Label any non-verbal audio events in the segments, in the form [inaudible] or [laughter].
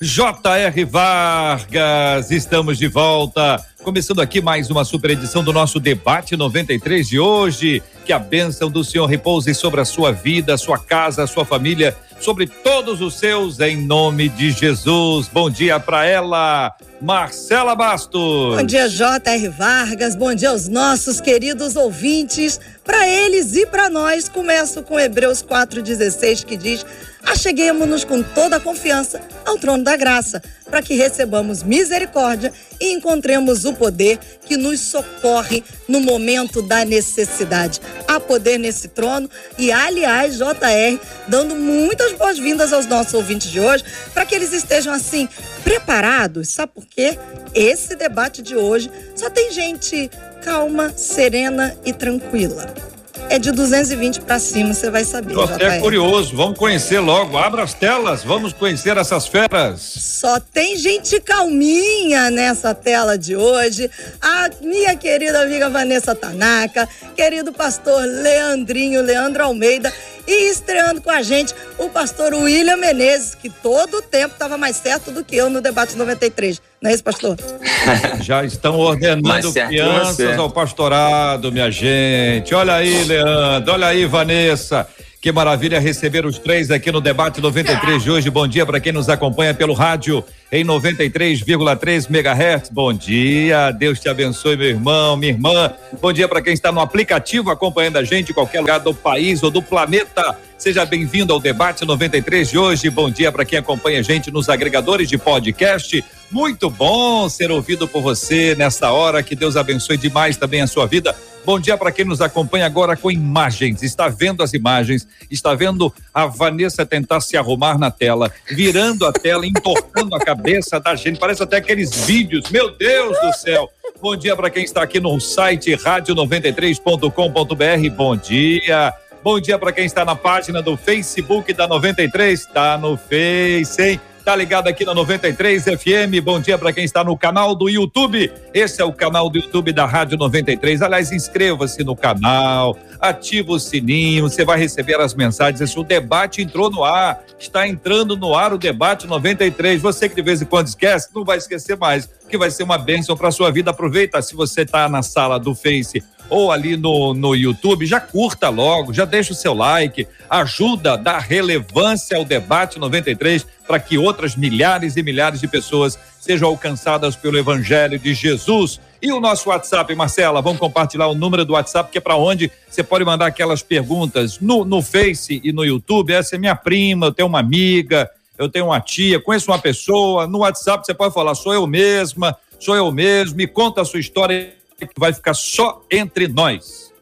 J.R. Vargas, estamos de volta. Começando aqui mais uma super edição do nosso debate 93 de hoje. Que a bênção do Senhor repouse sobre a sua vida, sua casa, sua família, sobre todos os seus, em nome de Jesus. Bom dia para ela, Marcela Bastos. Bom dia, J.R. Vargas. Bom dia aos nossos queridos ouvintes. Para eles e para nós, começo com Hebreus 4,16 que diz: Acheguemos-nos com toda a confiança ao trono da graça, para que recebamos misericórdia e encontremos o poder que nos socorre no momento da necessidade. Há poder nesse trono e, aliás, JR, dando muitas boas-vindas aos nossos ouvintes de hoje, para que eles estejam assim preparados. Sabe por quê? Esse debate de hoje só tem gente calma, serena e tranquila. É de 220 para cima, você vai saber. Você é curioso, vamos conhecer logo. Abra as telas, vamos conhecer essas feras. Só tem gente calminha nessa tela de hoje. A minha querida amiga Vanessa Tanaka, querido pastor Leandrinho, Leandro Almeida e estreando com a gente o pastor William Menezes, que todo o tempo estava mais certo do que eu no debate 93. Não é isso, pastor? [laughs] Já estão ordenando crianças ao pastorado, minha gente. Olha aí, Leandro. Olha aí, Vanessa. Que maravilha receber os três aqui no debate 93 de hoje. Bom dia para quem nos acompanha pelo rádio em 93,3 MHz. Bom dia, Deus te abençoe, meu irmão, minha irmã. Bom dia para quem está no aplicativo acompanhando a gente em qualquer lugar do país ou do planeta. Seja bem-vindo ao debate 93 de hoje. Bom dia para quem acompanha a gente nos agregadores de podcast. Muito bom ser ouvido por você nesta hora. Que Deus abençoe demais também a sua vida. Bom dia para quem nos acompanha agora com imagens. Está vendo as imagens, está vendo a Vanessa tentar se arrumar na tela, virando a tela, entortando a cabeça da gente. Parece até aqueles vídeos. Meu Deus do céu. Bom dia para quem está aqui no site rádio93.com.br. Bom dia. Bom dia para quem está na página do Facebook da 93. Está no Face, hein? Tá ligado aqui na 93 FM. Bom dia para quem está no canal do YouTube. Esse é o canal do YouTube da Rádio 93. Aliás, inscreva-se no canal, ativa o sininho, você vai receber as mensagens. O debate entrou no ar, está entrando no ar o debate 93. Você que de vez em quando esquece, não vai esquecer mais, que vai ser uma bênção para sua vida. Aproveita se você está na sala do Face ou ali no, no YouTube, já curta logo, já deixa o seu like, ajuda, dá relevância ao debate 93 para que outras milhares e milhares de pessoas sejam alcançadas pelo Evangelho de Jesus. E o nosso WhatsApp, Marcela, vamos compartilhar o número do WhatsApp, que é para onde você pode mandar aquelas perguntas no, no Face e no YouTube. Essa é minha prima, eu tenho uma amiga, eu tenho uma tia, conheço uma pessoa. No WhatsApp você pode falar, sou eu mesma, sou eu mesmo, me conta a sua história que vai ficar só entre nós.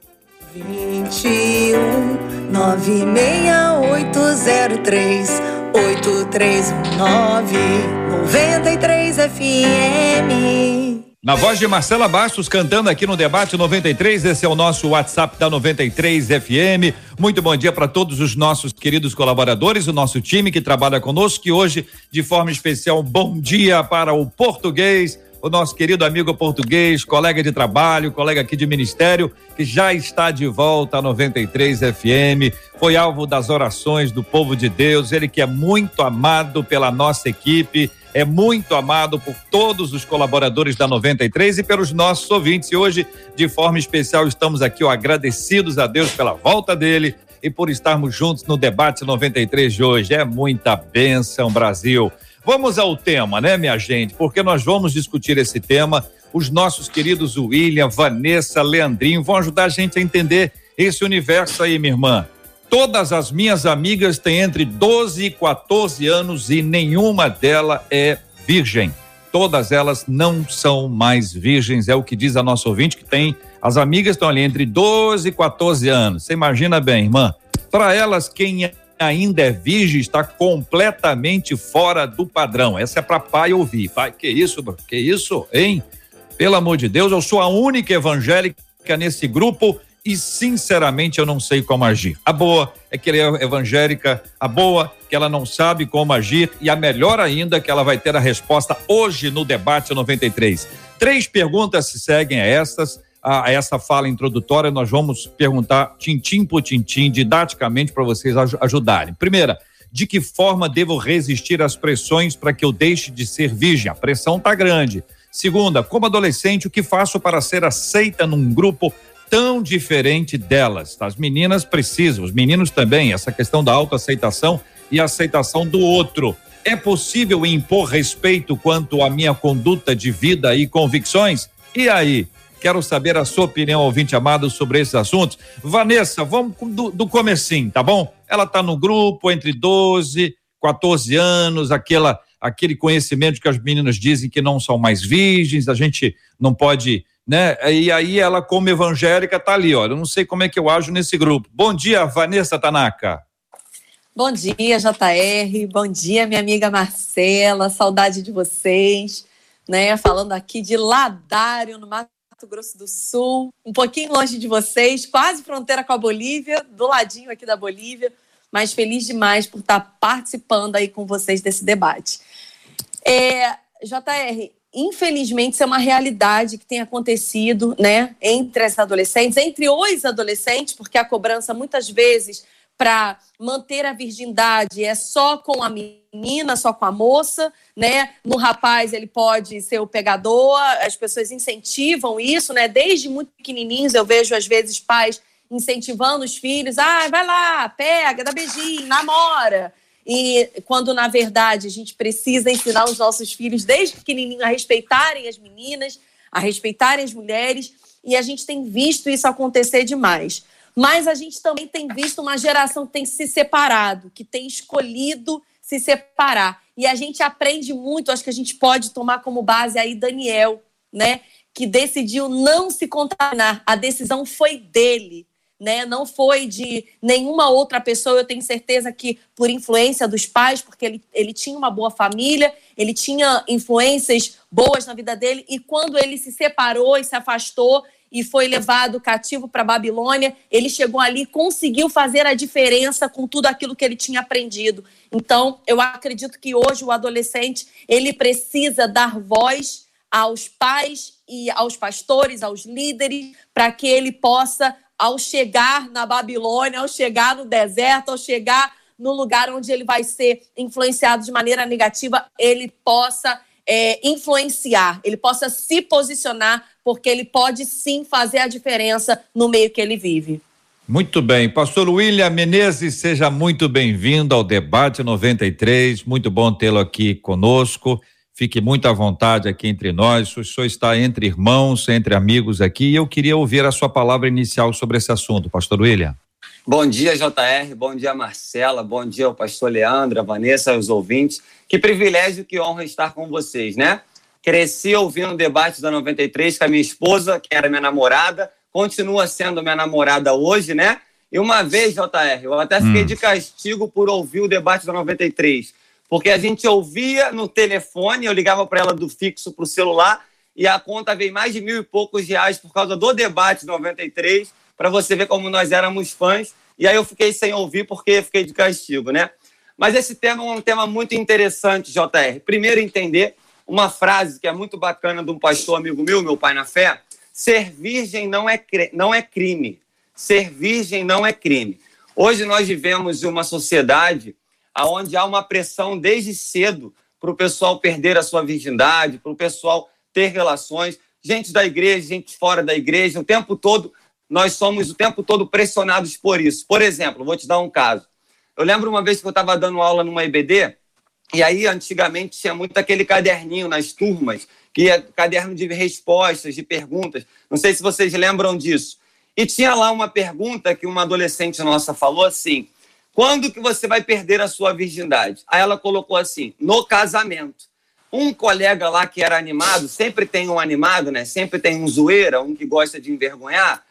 21 96803 8319 93 FM. Na voz de Marcela Bastos cantando aqui no debate 93, esse é o nosso WhatsApp da 93 FM. Muito bom dia para todos os nossos queridos colaboradores, o nosso time que trabalha conosco, que hoje, de forma especial, bom dia para o português, o nosso querido amigo português, colega de trabalho, colega aqui de ministério, que já está de volta à 93 FM, foi alvo das orações do povo de Deus, ele que é muito amado pela nossa equipe, é muito amado por todos os colaboradores da 93 e pelos nossos ouvintes. E hoje, de forma especial, estamos aqui ó, agradecidos a Deus pela volta dele e por estarmos juntos no debate 93 de hoje. É muita bênção, Brasil. Vamos ao tema, né, minha gente? Porque nós vamos discutir esse tema. Os nossos queridos William, Vanessa, Leandrinho vão ajudar a gente a entender esse universo aí, minha irmã. Todas as minhas amigas têm entre 12 e 14 anos e nenhuma delas é virgem. Todas elas não são mais virgens, é o que diz a nossa ouvinte, que tem. As amigas estão ali entre 12 e 14 anos. Você imagina bem, irmã? Para elas, quem ainda é virgem está completamente fora do padrão. Essa é para pai ouvir. Pai, que isso, que isso, hein? Pelo amor de Deus, eu sou a única evangélica nesse grupo e sinceramente eu não sei como agir. A boa é que ela é evangélica, a boa é que ela não sabe como agir e a melhor ainda é que ela vai ter a resposta hoje no debate 93. Três perguntas se seguem a estas a, essa fala introdutória, nós vamos perguntar tintim por tintim, didaticamente, para vocês ajudarem. Primeira, de que forma devo resistir às pressões para que eu deixe de ser virgem? A pressão está grande. Segunda, como adolescente, o que faço para ser aceita num grupo tão diferente delas? As meninas precisam, os meninos também, essa questão da autoaceitação e aceitação do outro. É possível impor respeito quanto à minha conduta de vida e convicções? E aí, Quero saber a sua opinião, ouvinte amado, sobre esses assuntos. Vanessa, vamos do, do comecinho, tá bom? Ela está no grupo entre 12, 14 anos, aquela, aquele conhecimento que as meninas dizem que não são mais virgens, a gente não pode, né? E aí ela, como evangélica, tá ali, olha, eu não sei como é que eu ajo nesse grupo. Bom dia, Vanessa Tanaka. Bom dia, JR. Bom dia, minha amiga Marcela. Saudade de vocês. Né, falando aqui de Ladário, no Mato Mato Grosso do Sul, um pouquinho longe de vocês, quase fronteira com a Bolívia, do ladinho aqui da Bolívia, mas feliz demais por estar participando aí com vocês desse debate. É, JR, infelizmente isso é uma realidade que tem acontecido, né, entre as adolescentes, entre os adolescentes, porque a cobrança muitas vezes para manter a virgindade é só com a menina, só com a moça, né? No rapaz ele pode ser o pegador, as pessoas incentivam isso, né? Desde muito pequenininhos eu vejo às vezes pais incentivando os filhos, ah, vai lá, pega, dá beijinho, namora. E quando na verdade a gente precisa ensinar os nossos filhos desde pequenininho a respeitarem as meninas, a respeitarem as mulheres, e a gente tem visto isso acontecer demais. Mas a gente também tem visto uma geração que tem se separado, que tem escolhido se separar. E a gente aprende muito, acho que a gente pode tomar como base aí Daniel, né? Que decidiu não se contaminar. A decisão foi dele. Né? Não foi de nenhuma outra pessoa. Eu tenho certeza que por influência dos pais, porque ele, ele tinha uma boa família, ele tinha influências boas na vida dele, e quando ele se separou e se afastou, e foi levado cativo para Babilônia, ele chegou ali, conseguiu fazer a diferença com tudo aquilo que ele tinha aprendido. Então, eu acredito que hoje o adolescente, ele precisa dar voz aos pais e aos pastores, aos líderes, para que ele possa ao chegar na Babilônia, ao chegar no deserto, ao chegar no lugar onde ele vai ser influenciado de maneira negativa, ele possa é, influenciar, ele possa se posicionar, porque ele pode sim fazer a diferença no meio que ele vive. Muito bem. Pastor William Menezes, seja muito bem-vindo ao Debate 93. Muito bom tê-lo aqui conosco. Fique muito à vontade aqui entre nós. O senhor está entre irmãos, entre amigos aqui. E eu queria ouvir a sua palavra inicial sobre esse assunto, Pastor William. Bom dia, JR. Bom dia, Marcela. Bom dia ao pastor Leandro, a Vanessa, os ouvintes. Que privilégio, que honra estar com vocês, né? Cresci ouvindo o debate da 93 com a minha esposa, que era minha namorada, continua sendo minha namorada hoje, né? E uma vez, JR, eu até fiquei hum. de castigo por ouvir o debate da 93, porque a gente ouvia no telefone, eu ligava para ela do fixo para o celular, e a conta veio mais de mil e poucos reais por causa do debate 93 para você ver como nós éramos fãs. E aí eu fiquei sem ouvir porque fiquei de castigo, né? Mas esse tema é um tema muito interessante, JR. Primeiro, entender uma frase que é muito bacana de um pastor amigo meu, meu pai na fé: ser virgem não é, não é crime. Ser virgem não é crime. Hoje nós vivemos em uma sociedade onde há uma pressão desde cedo para o pessoal perder a sua virgindade, para o pessoal ter relações. Gente da igreja, gente fora da igreja, o tempo todo nós somos o tempo todo pressionados por isso. Por exemplo, vou te dar um caso. Eu lembro uma vez que eu estava dando aula numa EBD, e aí antigamente tinha muito aquele caderninho nas turmas, que é caderno de respostas, de perguntas. Não sei se vocês lembram disso. E tinha lá uma pergunta que uma adolescente nossa falou assim: quando que você vai perder a sua virgindade? Aí ela colocou assim: no casamento. Um colega lá que era animado, sempre tem um animado, né? Sempre tem um zoeira, um que gosta de envergonhar.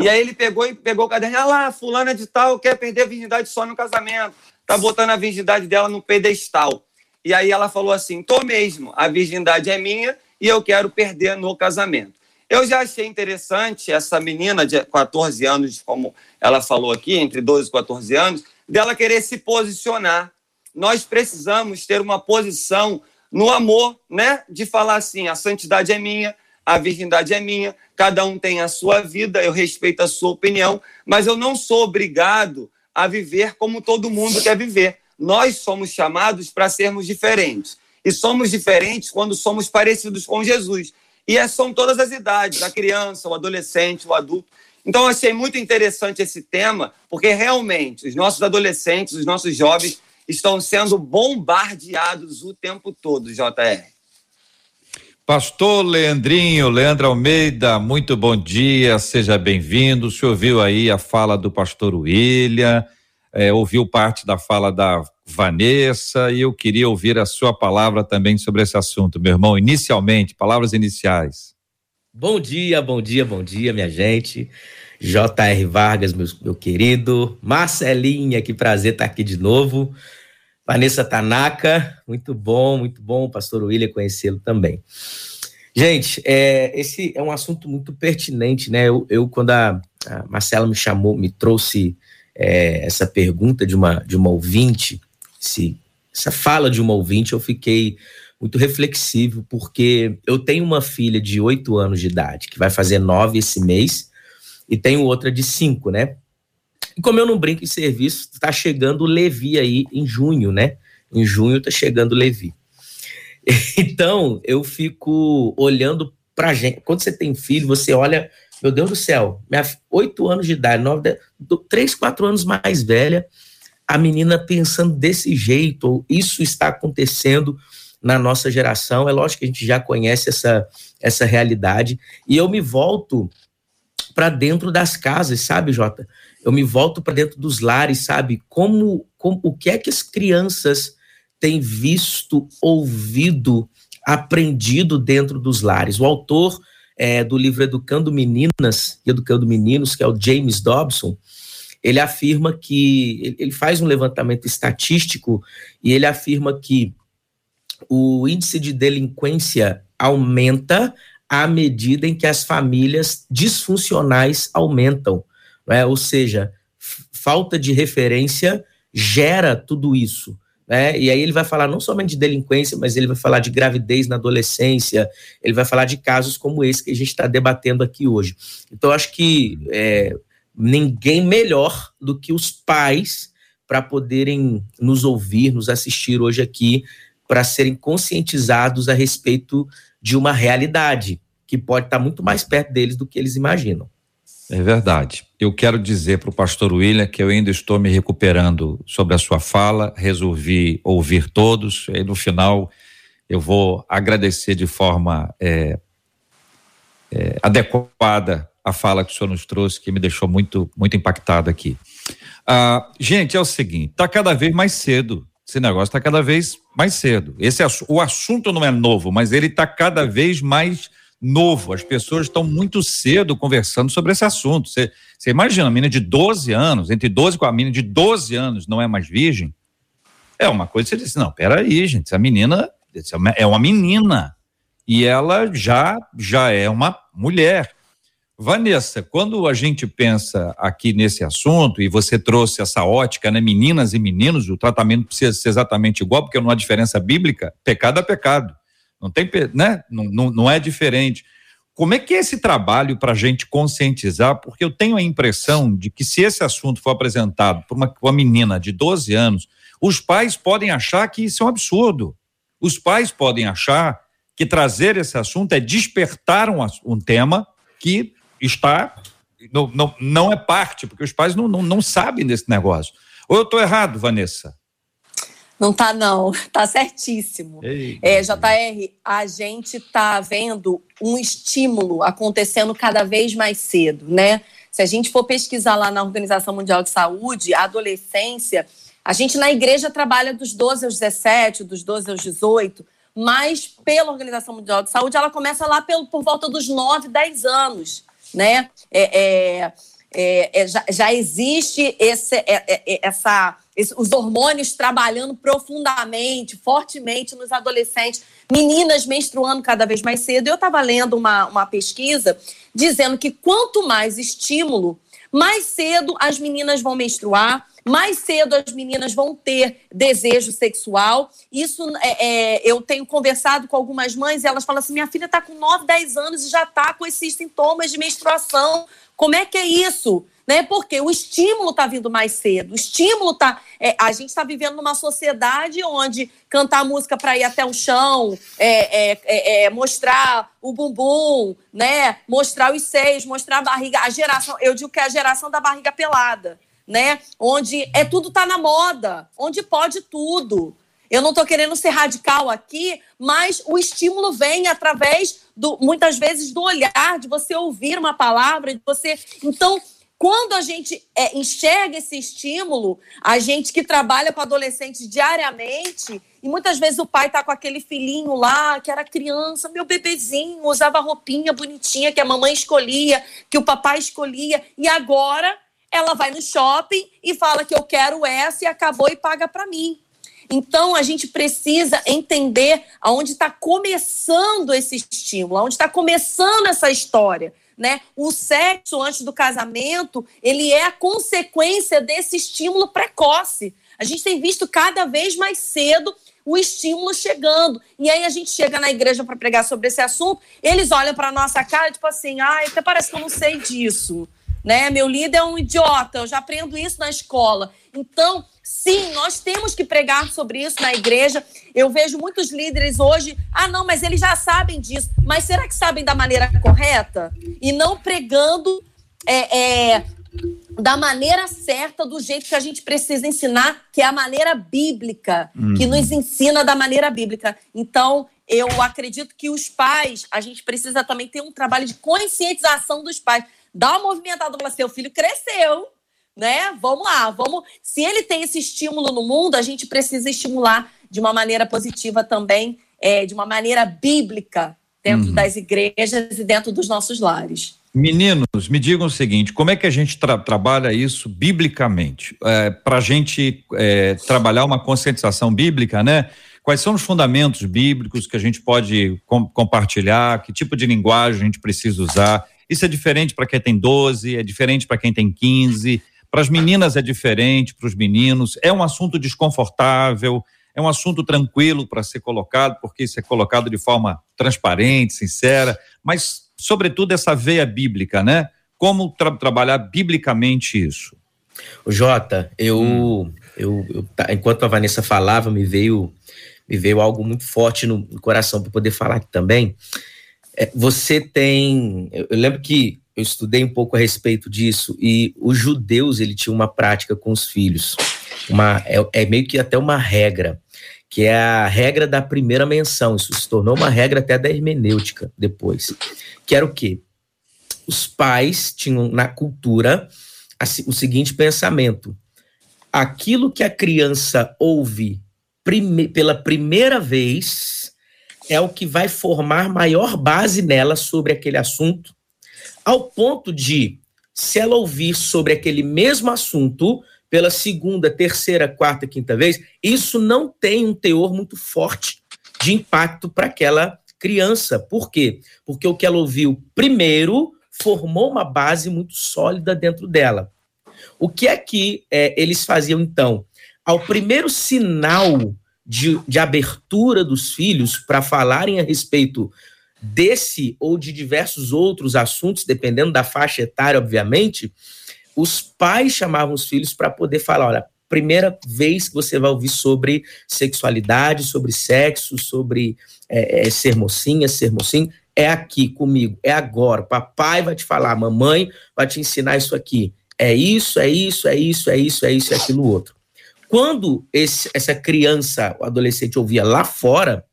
E aí ele pegou e pegou o caderno, ah lá, fulana de tal quer perder a virgindade só no casamento. tá botando a virgindade dela no pedestal. E aí ela falou assim: tô mesmo, a virgindade é minha e eu quero perder no casamento. Eu já achei interessante essa menina de 14 anos, como ela falou aqui, entre 12 e 14 anos, dela querer se posicionar. Nós precisamos ter uma posição no amor, né? De falar assim: a santidade é minha, a virgindade é minha, cada um tem a sua vida, eu respeito a sua opinião, mas eu não sou obrigado a viver como todo mundo quer viver. Nós somos chamados para sermos diferentes. E somos diferentes quando somos parecidos com Jesus. E é, são todas as idades, a criança, o adolescente, o adulto. Então, eu achei muito interessante esse tema, porque realmente os nossos adolescentes, os nossos jovens estão sendo bombardeados o tempo todo, JR. Pastor Leandrinho, Leandro Almeida, muito bom dia, seja bem-vindo. O senhor viu aí a fala do pastor William, é, ouviu parte da fala da Vanessa e eu queria ouvir a sua palavra também sobre esse assunto, meu irmão. Inicialmente, palavras iniciais. Bom dia, bom dia, bom dia, minha gente. J.R. Vargas, meu, meu querido. Marcelinha, que prazer estar aqui de novo. Vanessa Tanaka, muito bom, muito bom. Pastor William, conhecê-lo também. Gente, é, esse é um assunto muito pertinente, né? Eu, eu quando a, a Marcela me chamou, me trouxe é, essa pergunta de uma, de uma ouvinte, esse, essa fala de uma ouvinte, eu fiquei muito reflexivo, porque eu tenho uma filha de oito anos de idade, que vai fazer nove esse mês, e tenho outra de cinco, né? E como eu não brinco em serviço, tá chegando o Levi aí em junho, né? Em junho tá chegando o Levi. [laughs] Então, eu fico olhando pra gente. Quando você tem filho, você olha meu Deus do céu, minha oito anos de idade, nove, três, quatro anos mais velha, a menina pensando desse jeito, isso está acontecendo na nossa geração. É lógico que a gente já conhece essa, essa realidade. E eu me volto para dentro das casas, sabe, Jota? Eu me volto para dentro dos lares, sabe? Como, como o que é que as crianças têm visto, ouvido, aprendido dentro dos lares? O autor é, do livro Educando Meninas e Educando Meninos, que é o James Dobson, ele afirma que ele faz um levantamento estatístico e ele afirma que o índice de delinquência aumenta à medida em que as famílias disfuncionais aumentam, é? ou seja, falta de referência gera tudo isso. Né? E aí ele vai falar não somente de delinquência, mas ele vai falar de gravidez na adolescência, ele vai falar de casos como esse que a gente está debatendo aqui hoje. Então, acho que é, ninguém melhor do que os pais para poderem nos ouvir, nos assistir hoje aqui, para serem conscientizados a respeito de uma realidade que pode estar tá muito mais perto deles do que eles imaginam. É verdade. Eu quero dizer para o pastor William que eu ainda estou me recuperando sobre a sua fala, resolvi ouvir todos, e no final eu vou agradecer de forma é, é, adequada a fala que o senhor nos trouxe, que me deixou muito, muito impactado aqui. Ah, gente, é o seguinte: está cada vez mais cedo. Esse negócio está cada vez mais cedo. Esse o assunto não é novo, mas ele está cada vez mais novo. As pessoas estão muito cedo conversando sobre esse assunto. Você, imagina, a menina de 12 anos, entre 12 com a menina de 12 anos não é mais virgem? É uma coisa que você diz, não, peraí, gente, essa menina é uma menina e ela já, já é uma mulher. Vanessa, quando a gente pensa aqui nesse assunto, e você trouxe essa ótica, né, meninas e meninos, o tratamento precisa ser exatamente igual, porque não há diferença bíblica, pecado é pecado. Não tem, né? Não, não, não é diferente. Como é que é esse trabalho para a gente conscientizar? Porque eu tenho a impressão de que se esse assunto for apresentado por uma, uma menina de 12 anos, os pais podem achar que isso é um absurdo. Os pais podem achar que trazer esse assunto é despertar um, um tema que está não, não, não é parte, porque os pais não, não, não sabem desse negócio. Ou eu estou errado, Vanessa? Não tá, não. [laughs] Tá certíssimo. É, JR, a gente tá vendo um estímulo acontecendo cada vez mais cedo, né? Se a gente for pesquisar lá na Organização Mundial de Saúde, a adolescência, a gente na igreja trabalha dos 12 aos 17, dos 12 aos 18, mas pela Organização Mundial de Saúde, ela começa lá pelo, por volta dos 9, 10 anos, né? É, é, é, é já, já existe esse, é, é, essa os hormônios trabalhando profundamente, fortemente nos adolescentes, meninas menstruando cada vez mais cedo. Eu estava lendo uma, uma pesquisa dizendo que quanto mais estímulo, mais cedo as meninas vão menstruar, mais cedo as meninas vão ter desejo sexual. Isso é, é, eu tenho conversado com algumas mães e elas falam assim: minha filha está com 9, 10 anos e já está com esses sintomas de menstruação. Como é que é isso? Né? Porque o estímulo está vindo mais cedo. O estímulo está. É, a gente está vivendo numa sociedade onde cantar música para ir até o chão, é, é, é, é, mostrar o bumbum, né? Mostrar os seios, mostrar a barriga. A geração, eu digo que é a geração da barriga pelada né? Onde é tudo tá na moda, onde pode tudo. Eu não estou querendo ser radical aqui, mas o estímulo vem através do, muitas vezes, do olhar, de você ouvir uma palavra, de você. Então, quando a gente é, enxerga esse estímulo, a gente que trabalha com adolescentes diariamente, e muitas vezes o pai está com aquele filhinho lá, que era criança, meu bebezinho, usava roupinha bonitinha que a mamãe escolhia, que o papai escolhia, e agora ela vai no shopping e fala que eu quero essa e acabou e paga para mim. Então, a gente precisa entender aonde está começando esse estímulo, aonde está começando essa história. Né? O sexo antes do casamento, ele é a consequência desse estímulo precoce. A gente tem visto cada vez mais cedo o estímulo chegando. E aí a gente chega na igreja para pregar sobre esse assunto, eles olham para nossa cara, tipo assim, ai, até parece que eu não sei disso né? Meu líder é um idiota, eu já aprendo isso na escola. Então, sim, nós temos que pregar sobre isso na igreja. Eu vejo muitos líderes hoje, ah, não, mas eles já sabem disso. Mas será que sabem da maneira correta? E não pregando é, é, da maneira certa, do jeito que a gente precisa ensinar, que é a maneira bíblica, uhum. que nos ensina da maneira bíblica. Então, eu acredito que os pais, a gente precisa também ter um trabalho de conscientização dos pais dá uma movimentada, fala, seu filho cresceu, né? Vamos lá, vamos. Se ele tem esse estímulo no mundo, a gente precisa estimular de uma maneira positiva também, é, de uma maneira bíblica, dentro uhum. das igrejas e dentro dos nossos lares. Meninos, me digam o seguinte: como é que a gente tra trabalha isso biblicamente? É, Para a gente é, trabalhar uma conscientização bíblica, né? Quais são os fundamentos bíblicos que a gente pode com compartilhar? Que tipo de linguagem a gente precisa usar? Isso é diferente para quem tem 12, é diferente para quem tem 15, para as meninas é diferente, para os meninos. É um assunto desconfortável, é um assunto tranquilo para ser colocado, porque isso é colocado de forma transparente, sincera, mas, sobretudo, essa veia bíblica, né? Como tra trabalhar biblicamente isso? O Jota, eu, hum. eu, eu, enquanto a Vanessa falava, me veio, me veio algo muito forte no, no coração para poder falar aqui também. É, você tem. Eu lembro que eu estudei um pouco a respeito disso e os judeus ele tinha uma prática com os filhos, uma é, é, meio que até uma regra, que é a regra da primeira menção. Isso se tornou uma regra até da hermenêutica depois, que era o quê? Os pais tinham na cultura o seguinte pensamento: aquilo que a criança ouve prime, pela primeira vez é o que vai formar maior base nela sobre aquele assunto, ao ponto de, se ela ouvir sobre aquele mesmo assunto pela segunda, terceira, quarta, quinta vez, isso não tem um teor muito forte de impacto para aquela criança. Por quê? Porque o que ela ouviu primeiro formou uma base muito sólida dentro dela. O que é que é, eles faziam então? Ao primeiro sinal de, de abertura dos filhos para falarem a respeito desse ou de diversos outros assuntos, dependendo da faixa etária, obviamente, os pais chamavam os filhos para poder falar: olha, primeira vez que você vai ouvir sobre sexualidade, sobre sexo, sobre é, é, ser mocinha, ser mocinho, é aqui comigo, é agora. Papai vai te falar, mamãe vai te ensinar isso aqui. É isso, é isso, é isso, é isso, é isso, é aquilo outro. Quando esse, essa criança, o adolescente ouvia lá fora,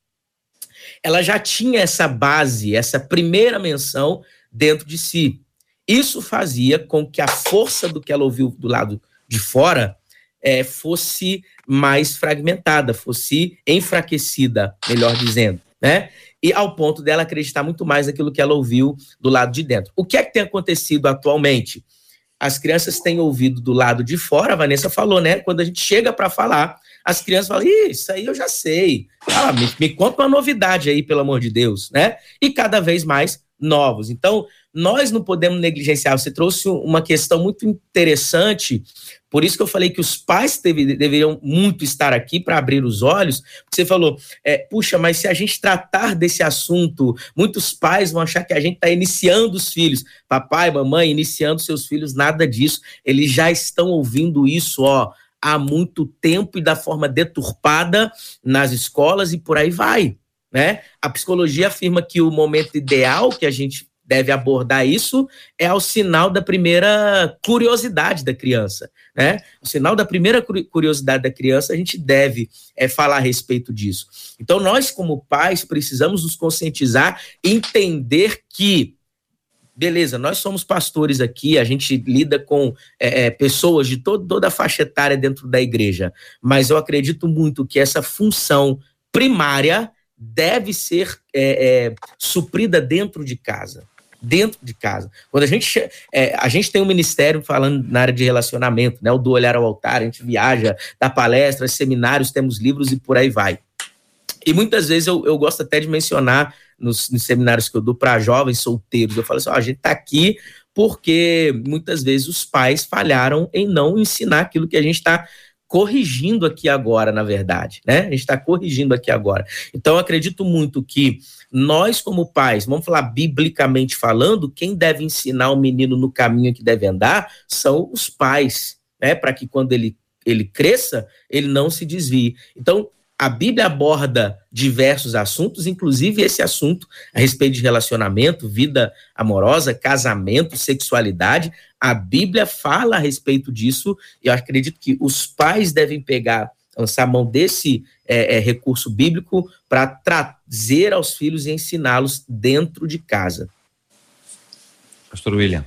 ela já tinha essa base, essa primeira menção dentro de si. Isso fazia com que a força do que ela ouviu do lado de fora é, fosse mais fragmentada, fosse enfraquecida, melhor dizendo, né? E ao ponto dela acreditar muito mais naquilo que ela ouviu do lado de dentro. O que é que tem acontecido atualmente? as crianças têm ouvido do lado de fora, a Vanessa falou, né? Quando a gente chega para falar, as crianças falam, isso aí eu já sei. Ah, me, me conta uma novidade aí, pelo amor de Deus, né? E cada vez mais novos. Então, nós não podemos negligenciar. Você trouxe uma questão muito interessante, por isso que eu falei que os pais deve, deveriam muito estar aqui para abrir os olhos. Você falou, é, puxa, mas se a gente tratar desse assunto, muitos pais vão achar que a gente está iniciando os filhos. Papai, mamãe, iniciando seus filhos, nada disso. Eles já estão ouvindo isso, ó há muito tempo e da forma deturpada nas escolas e por aí vai. Né? A psicologia afirma que o momento ideal que a gente deve abordar isso é ao sinal da primeira curiosidade da criança, né? O sinal da primeira curiosidade da criança, a gente deve é, falar a respeito disso. Então, nós, como pais, precisamos nos conscientizar, entender que beleza, nós somos pastores aqui, a gente lida com é, é, pessoas de todo, toda a faixa etária dentro da igreja, mas eu acredito muito que essa função primária deve ser é, é, suprida dentro de casa. Dentro de casa. Quando a gente, é, a gente tem um ministério falando na área de relacionamento, né? O do olhar ao altar, a gente viaja, dá palestras, seminários, temos livros e por aí vai. E muitas vezes eu, eu gosto até de mencionar nos, nos seminários que eu dou para jovens solteiros. Eu falo assim: ó, a gente está aqui porque muitas vezes os pais falharam em não ensinar aquilo que a gente está corrigindo aqui agora, na verdade, né? A gente está corrigindo aqui agora. Então, acredito muito que nós, como pais, vamos falar biblicamente falando, quem deve ensinar o menino no caminho que deve andar são os pais, né? Para que quando ele, ele cresça, ele não se desvie. Então, a Bíblia aborda diversos assuntos, inclusive esse assunto a respeito de relacionamento, vida amorosa, casamento, sexualidade. A Bíblia fala a respeito disso e eu acredito que os pais devem pegar, lançar mão desse é, é, recurso bíblico para trazer aos filhos e ensiná-los dentro de casa. Pastor William.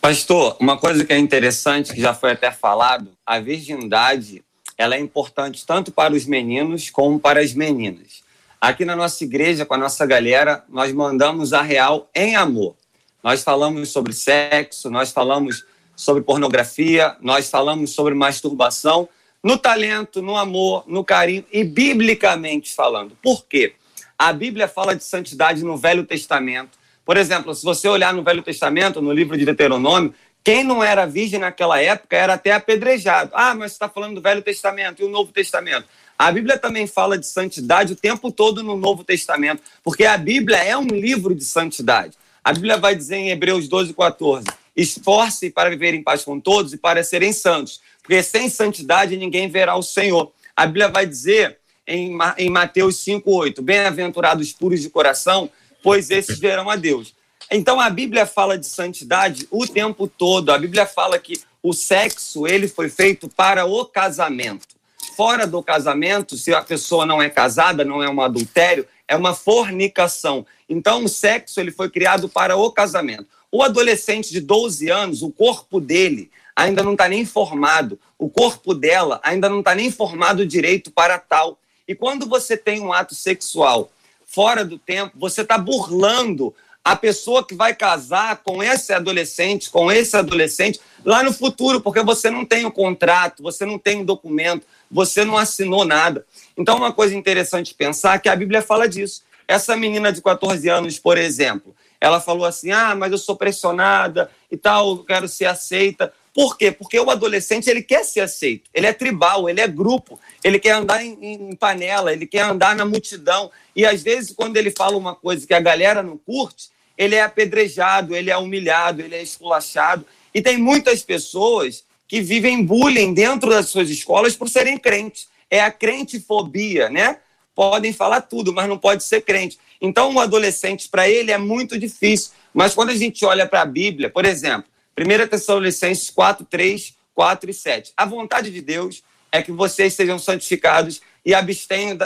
Pastor, uma coisa que é interessante, que já foi até falado, a virgindade ela é importante tanto para os meninos como para as meninas. Aqui na nossa igreja, com a nossa galera, nós mandamos a real em amor. Nós falamos sobre sexo, nós falamos sobre pornografia, nós falamos sobre masturbação, no talento, no amor, no carinho e biblicamente falando. Por quê? A Bíblia fala de santidade no Velho Testamento. Por exemplo, se você olhar no Velho Testamento, no livro de Deuteronômio, quem não era virgem naquela época era até apedrejado. Ah, mas você está falando do Velho Testamento e o Novo Testamento. A Bíblia também fala de santidade o tempo todo no Novo Testamento, porque a Bíblia é um livro de santidade. A Bíblia vai dizer em Hebreus 12, 14: esforce para viver em paz com todos e para serem santos, porque sem santidade ninguém verá o Senhor. A Bíblia vai dizer em, em Mateus 5, 8: bem-aventurados puros de coração, pois esses verão a Deus. Então a Bíblia fala de santidade o tempo todo. A Bíblia fala que o sexo ele foi feito para o casamento. Fora do casamento, se a pessoa não é casada, não é um adultério, é uma fornicação. Então o sexo ele foi criado para o casamento. O adolescente de 12 anos, o corpo dele ainda não está nem formado, o corpo dela ainda não está nem formado direito para tal. E quando você tem um ato sexual fora do tempo, você está burlando a pessoa que vai casar com esse adolescente, com esse adolescente, lá no futuro, porque você não tem o contrato, você não tem o um documento, você não assinou nada. Então, uma coisa interessante pensar é que a Bíblia fala disso. Essa menina de 14 anos, por exemplo, ela falou assim: ah, mas eu sou pressionada e tal, eu quero ser aceita. Por quê? Porque o adolescente ele quer ser aceito, ele é tribal, ele é grupo, ele quer andar em, em, panela, ele quer andar na multidão. E às vezes, quando ele fala uma coisa que a galera não curte, ele é apedrejado, ele é humilhado, ele é esculachado. E tem muitas pessoas que vivem bullying dentro das suas escolas por serem crentes. É a crentefobia, né? Podem falar tudo, mas não pode ser crente. Então, um adolescente, para ele, é muito difícil. Mas quando a gente olha para a Bíblia, por exemplo, 1 Tessalonicenses 4, 3, 4 e 7. A vontade de Deus é que vocês sejam santificados e abstenham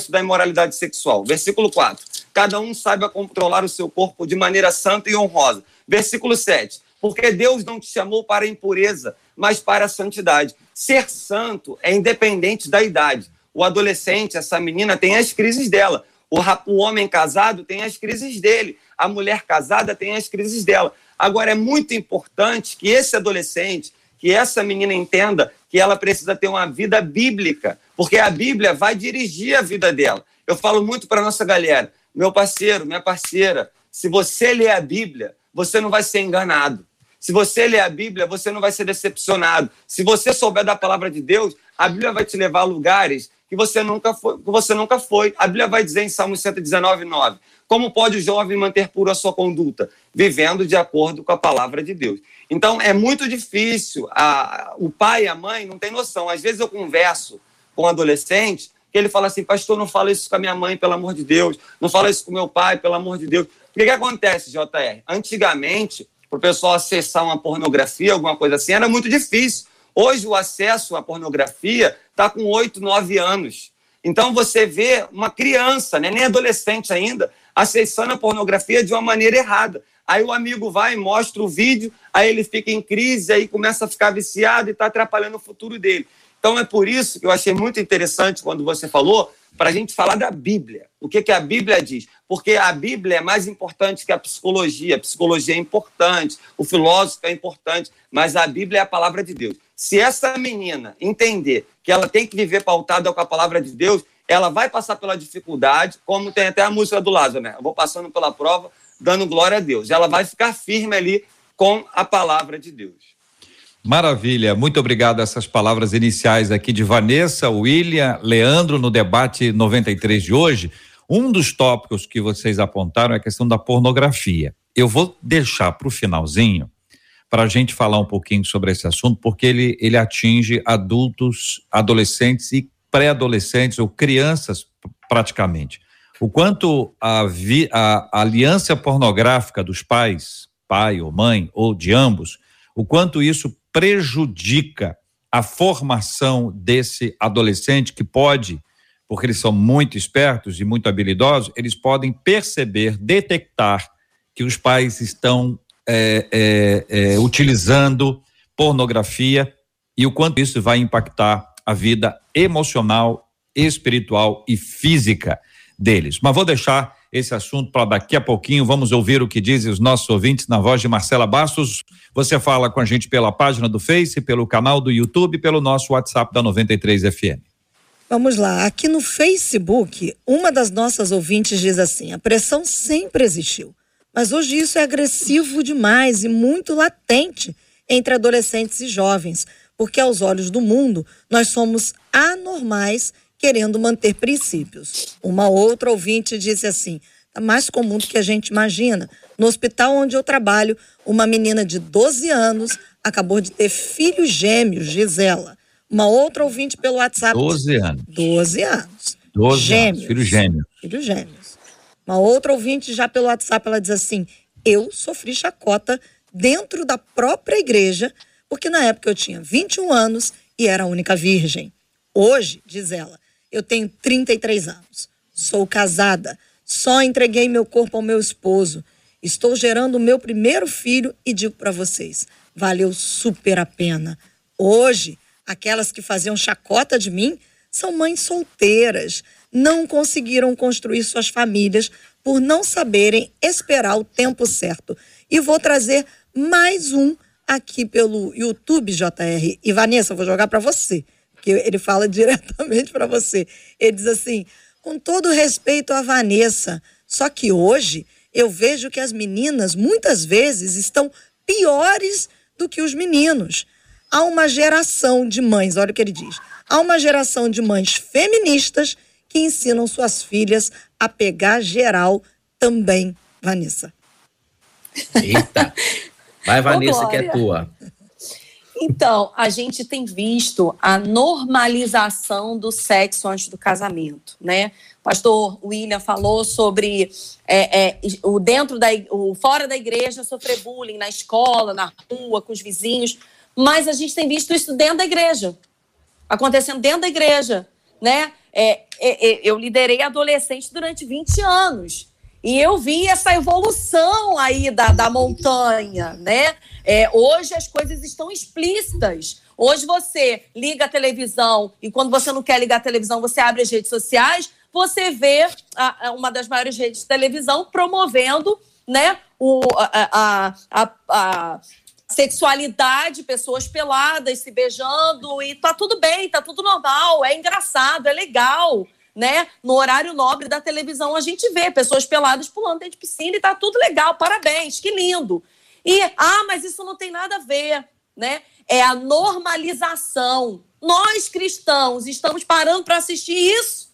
se da imoralidade sexual. Versículo 4. Cada um saiba controlar o seu corpo de maneira santa e honrosa. Versículo 7. Porque Deus não te chamou para a impureza, mas para a santidade. Ser santo é independente da idade. O adolescente, essa menina, tem as crises dela. O, o homem casado tem as crises dele. A mulher casada tem as crises dela. Agora, é muito importante que esse adolescente, que essa menina entenda que ela precisa ter uma vida bíblica, porque a Bíblia vai dirigir a vida dela. Eu falo muito para nossa galera, meu parceiro, minha parceira, se você ler a Bíblia, você não vai ser enganado. Se você ler a Bíblia, você não vai ser decepcionado. Se você souber da palavra de Deus, a Bíblia vai te levar a lugares que você nunca foi. Que você nunca foi. A Bíblia vai dizer em Salmo 119, 9: Como pode o jovem manter pura a sua conduta? Vivendo de acordo com a palavra de Deus. Então, é muito difícil. A, o pai e a mãe não têm noção. Às vezes eu converso com um adolescente que ele fala assim, pastor, não fala isso com a minha mãe, pelo amor de Deus, não fala isso com meu pai, pelo amor de Deus. O que, que acontece, JR? Antigamente, para o pessoal acessar uma pornografia, alguma coisa assim, era muito difícil. Hoje, o acesso à pornografia está com 8, 9 anos. Então, você vê uma criança, né, nem adolescente ainda, acessando a pornografia de uma maneira errada. Aí o amigo vai e mostra o vídeo, aí ele fica em crise, aí começa a ficar viciado e está atrapalhando o futuro dele. Então é por isso que eu achei muito interessante quando você falou para a gente falar da Bíblia. O que, que a Bíblia diz? Porque a Bíblia é mais importante que a psicologia. A psicologia é importante, o filósofo é importante, mas a Bíblia é a palavra de Deus. Se essa menina entender que ela tem que viver pautada com a palavra de Deus, ela vai passar pela dificuldade, como tem até a música do Lázaro, né? Eu vou passando pela prova, dando glória a Deus. Ela vai ficar firme ali com a palavra de Deus. Maravilha, muito obrigado essas palavras iniciais aqui de Vanessa, William, Leandro no debate 93 de hoje. Um dos tópicos que vocês apontaram é a questão da pornografia. Eu vou deixar para o finalzinho para a gente falar um pouquinho sobre esse assunto, porque ele, ele atinge adultos, adolescentes e pré-adolescentes ou crianças praticamente. O quanto a, vi, a, a aliança pornográfica dos pais, pai ou mãe, ou de ambos, o quanto isso prejudica a formação desse adolescente que pode, porque eles são muito espertos e muito habilidosos, eles podem perceber, detectar que os pais estão é, é, é, utilizando pornografia e o quanto isso vai impactar a vida emocional, espiritual e física deles. Mas vou deixar esse assunto para daqui a pouquinho. Vamos ouvir o que dizem os nossos ouvintes na voz de Marcela Bastos. Você fala com a gente pela página do Face, pelo canal do YouTube, pelo nosso WhatsApp da 93 FM. Vamos lá, aqui no Facebook, uma das nossas ouvintes diz assim: a pressão sempre existiu, mas hoje isso é agressivo demais e muito latente entre adolescentes e jovens, porque aos olhos do mundo nós somos anormais querendo manter princípios. Uma outra ouvinte disse assim: é mais comum do que a gente imagina. No hospital onde eu trabalho, uma menina de 12 anos acabou de ter filhos gêmeos, Gisela. Uma outra ouvinte pelo WhatsApp. 12 anos. 12 anos. 12 gêmeos. Filhos gêmeos. Filhos gêmeos. Uma outra ouvinte já pelo WhatsApp, ela diz assim: Eu sofri chacota dentro da própria igreja, porque na época eu tinha 21 anos e era a única virgem. Hoje, diz ela, eu tenho 33 anos. Sou casada. Só entreguei meu corpo ao meu esposo. Estou gerando o meu primeiro filho e digo para vocês: valeu super a pena. Hoje, aquelas que faziam chacota de mim são mães solteiras. Não conseguiram construir suas famílias por não saberem esperar o tempo certo. E vou trazer mais um aqui pelo YouTube, JR. E Vanessa, vou jogar para você que ele fala [laughs] diretamente para você. Ele diz assim: com todo respeito à Vanessa, só que hoje eu vejo que as meninas muitas vezes estão piores do que os meninos. Há uma geração de mães, olha o que ele diz. Há uma geração de mães feministas que ensinam suas filhas a pegar geral também, Vanessa. Eita. Vai, Vanessa, que é tua. Então, a gente tem visto a normalização do sexo antes do casamento, né? O pastor William falou sobre é, é, o dentro da, o fora da igreja sofrer bullying na escola, na rua, com os vizinhos, mas a gente tem visto isso dentro da igreja, acontecendo dentro da igreja, né? É, é, é eu liderei adolescente durante 20 anos. E eu vi essa evolução aí da, da montanha, né? É, hoje as coisas estão explícitas. Hoje você liga a televisão e quando você não quer ligar a televisão, você abre as redes sociais, você vê a, a uma das maiores redes de televisão promovendo né, o, a, a, sexualidade, pessoas peladas se beijando e tá tudo bem, tá tudo normal, é engraçado, é legal, né? No horário nobre da televisão a gente vê pessoas peladas pulando dentro de piscina e tá tudo legal, parabéns, que lindo. E ah, mas isso não tem nada a ver, né? É a normalização. Nós cristãos estamos parando para assistir isso.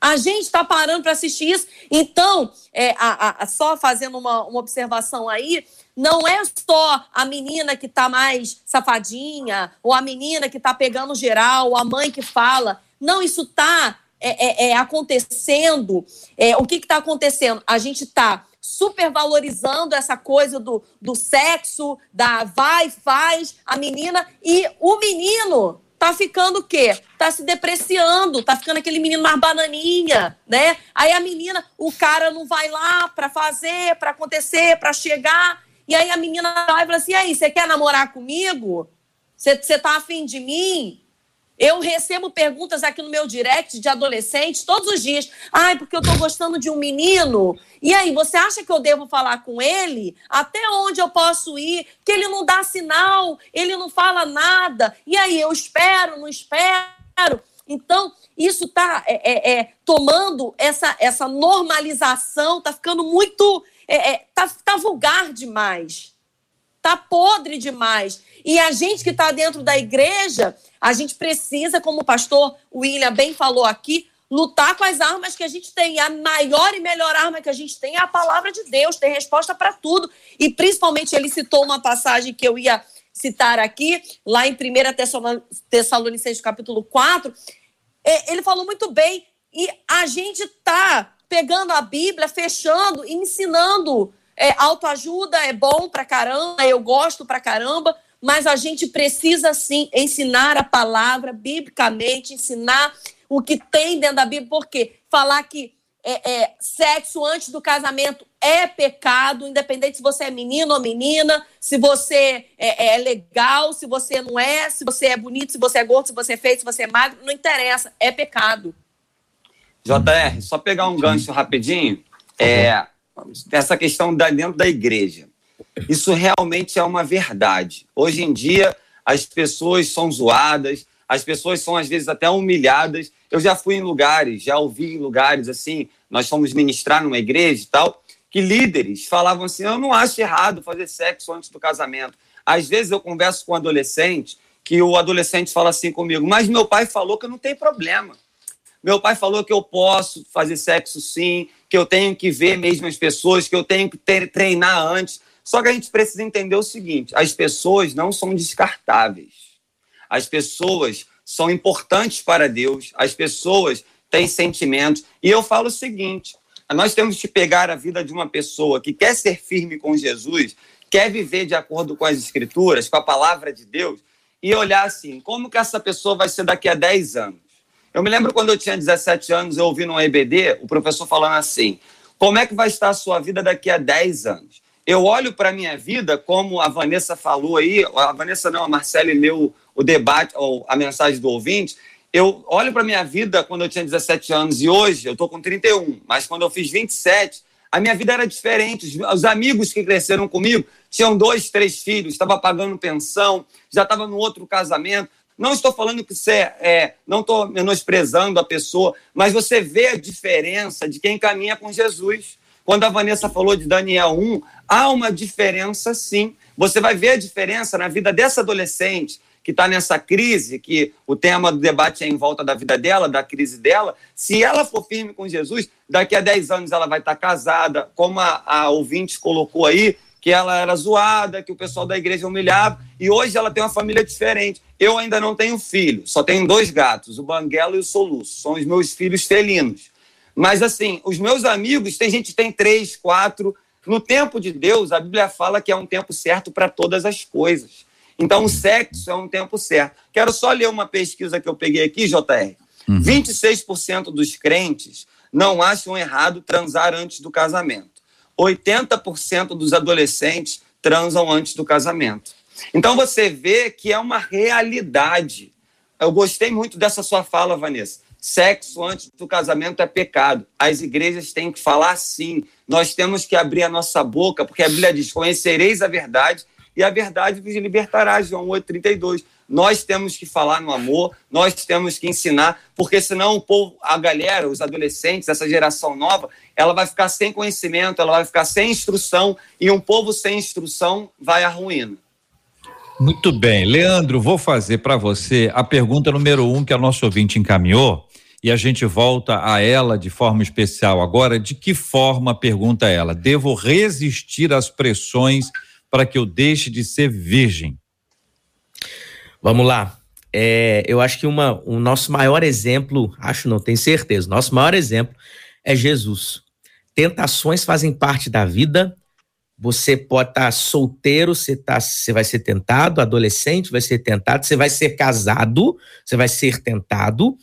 A gente está parando para assistir isso. Então, é, a, a, só fazendo uma, uma observação aí, não é só a menina que está mais safadinha, ou a menina que está pegando geral, ou a mãe que fala. Não, isso está é, é, é, acontecendo. É, o que está acontecendo? A gente está supervalorizando essa coisa do, do sexo, da vai, faz, a menina, e o menino tá ficando o quê? Tá se depreciando, tá ficando aquele menino mais bananinha, né? Aí a menina, o cara não vai lá para fazer, para acontecer, para chegar. E aí a menina vai e fala assim: e aí, você quer namorar comigo? Você tá afim de mim? Eu recebo perguntas aqui no meu direct de adolescentes todos os dias. Ai, porque eu tô gostando de um menino. E aí, você acha que eu devo falar com ele? Até onde eu posso ir? Que ele não dá sinal, ele não fala nada. E aí, eu espero, não espero. Então, isso está é, é, é, tomando essa, essa normalização, está ficando muito. É, é, tá, tá vulgar demais. Tá podre demais. E a gente que está dentro da igreja a gente precisa, como o pastor William bem falou aqui, lutar com as armas que a gente tem. A maior e melhor arma que a gente tem é a palavra de Deus, tem resposta para tudo. E principalmente ele citou uma passagem que eu ia citar aqui, lá em 1 Tessalonicenses capítulo 4. É, ele falou muito bem, e a gente está pegando a Bíblia, fechando, ensinando. É, autoajuda é bom pra caramba, eu gosto pra caramba, mas a gente precisa sim ensinar a palavra biblicamente, ensinar o que tem dentro da Bíblia, porque falar que é, é, sexo antes do casamento é pecado, independente se você é menino ou menina, se você é, é, legal, se você não é, se você é bonito, se você é gordo, se você é feio, se você é magro, não interessa, é pecado. JR, só pegar um gancho rapidinho, é, essa questão da, dentro da igreja. Isso realmente é uma verdade. Hoje em dia, as pessoas são zoadas, as pessoas são às vezes até humilhadas. Eu já fui em lugares, já ouvi em lugares assim, nós fomos ministrar numa igreja e tal, que líderes falavam assim: eu não acho errado fazer sexo antes do casamento. Às vezes eu converso com um adolescente que o adolescente fala assim comigo, mas meu pai falou que não tem problema. Meu pai falou que eu posso fazer sexo sim, que eu tenho que ver mesmo as pessoas, que eu tenho que ter, treinar antes. Só que a gente precisa entender o seguinte: as pessoas não são descartáveis. As pessoas são importantes para Deus, as pessoas têm sentimentos. E eu falo o seguinte: nós temos que pegar a vida de uma pessoa que quer ser firme com Jesus, quer viver de acordo com as Escrituras, com a palavra de Deus, e olhar assim: como que essa pessoa vai ser daqui a 10 anos? Eu me lembro quando eu tinha 17 anos, eu ouvi no EBD o professor falando assim: como é que vai estar a sua vida daqui a 10 anos? eu olho para a minha vida, como a Vanessa falou aí, a Vanessa não, a Marcele leu o debate, ou a mensagem do ouvinte, eu olho para a minha vida quando eu tinha 17 anos e hoje eu estou com 31, mas quando eu fiz 27, a minha vida era diferente. Os amigos que cresceram comigo tinham dois, três filhos, estava pagando pensão, já estava no outro casamento. Não estou falando que você é, é não estou menosprezando a pessoa, mas você vê a diferença de quem caminha com Jesus. Quando a Vanessa falou de Daniel 1, há uma diferença sim. Você vai ver a diferença na vida dessa adolescente que está nessa crise, que o tema do debate é em volta da vida dela, da crise dela. Se ela for firme com Jesus, daqui a 10 anos ela vai estar tá casada, como a, a ouvinte colocou aí, que ela era zoada, que o pessoal da igreja humilhava, e hoje ela tem uma família diferente. Eu ainda não tenho filho, só tenho dois gatos, o Banguelo e o Soluço, são os meus filhos felinos. Mas, assim, os meus amigos, tem gente que tem três, quatro. No tempo de Deus, a Bíblia fala que é um tempo certo para todas as coisas. Então, o sexo é um tempo certo. Quero só ler uma pesquisa que eu peguei aqui, JR. Uhum. 26% dos crentes não acham errado transar antes do casamento. 80% dos adolescentes transam antes do casamento. Então, você vê que é uma realidade. Eu gostei muito dessa sua fala, Vanessa Sexo antes do casamento é pecado. As igrejas têm que falar sim. Nós temos que abrir a nossa boca, porque a Bíblia diz: Conhecereis a verdade, e a verdade vos libertará. João 8,32. Nós temos que falar no amor, nós temos que ensinar, porque senão o povo, a galera, os adolescentes, essa geração nova, ela vai ficar sem conhecimento, ela vai ficar sem instrução, e um povo sem instrução vai à ruína. Muito bem. Leandro, vou fazer para você a pergunta número um que a nossa ouvinte encaminhou e a gente volta a ela de forma especial agora. De que forma, pergunta ela, devo resistir às pressões para que eu deixe de ser virgem? Vamos lá. É, eu acho que uma, o nosso maior exemplo, acho não, tenho certeza, nosso maior exemplo é Jesus. Tentações fazem parte da vida. Você pode estar solteiro, você, tá, você vai ser tentado, adolescente vai ser tentado, você vai ser casado, você vai ser tentado,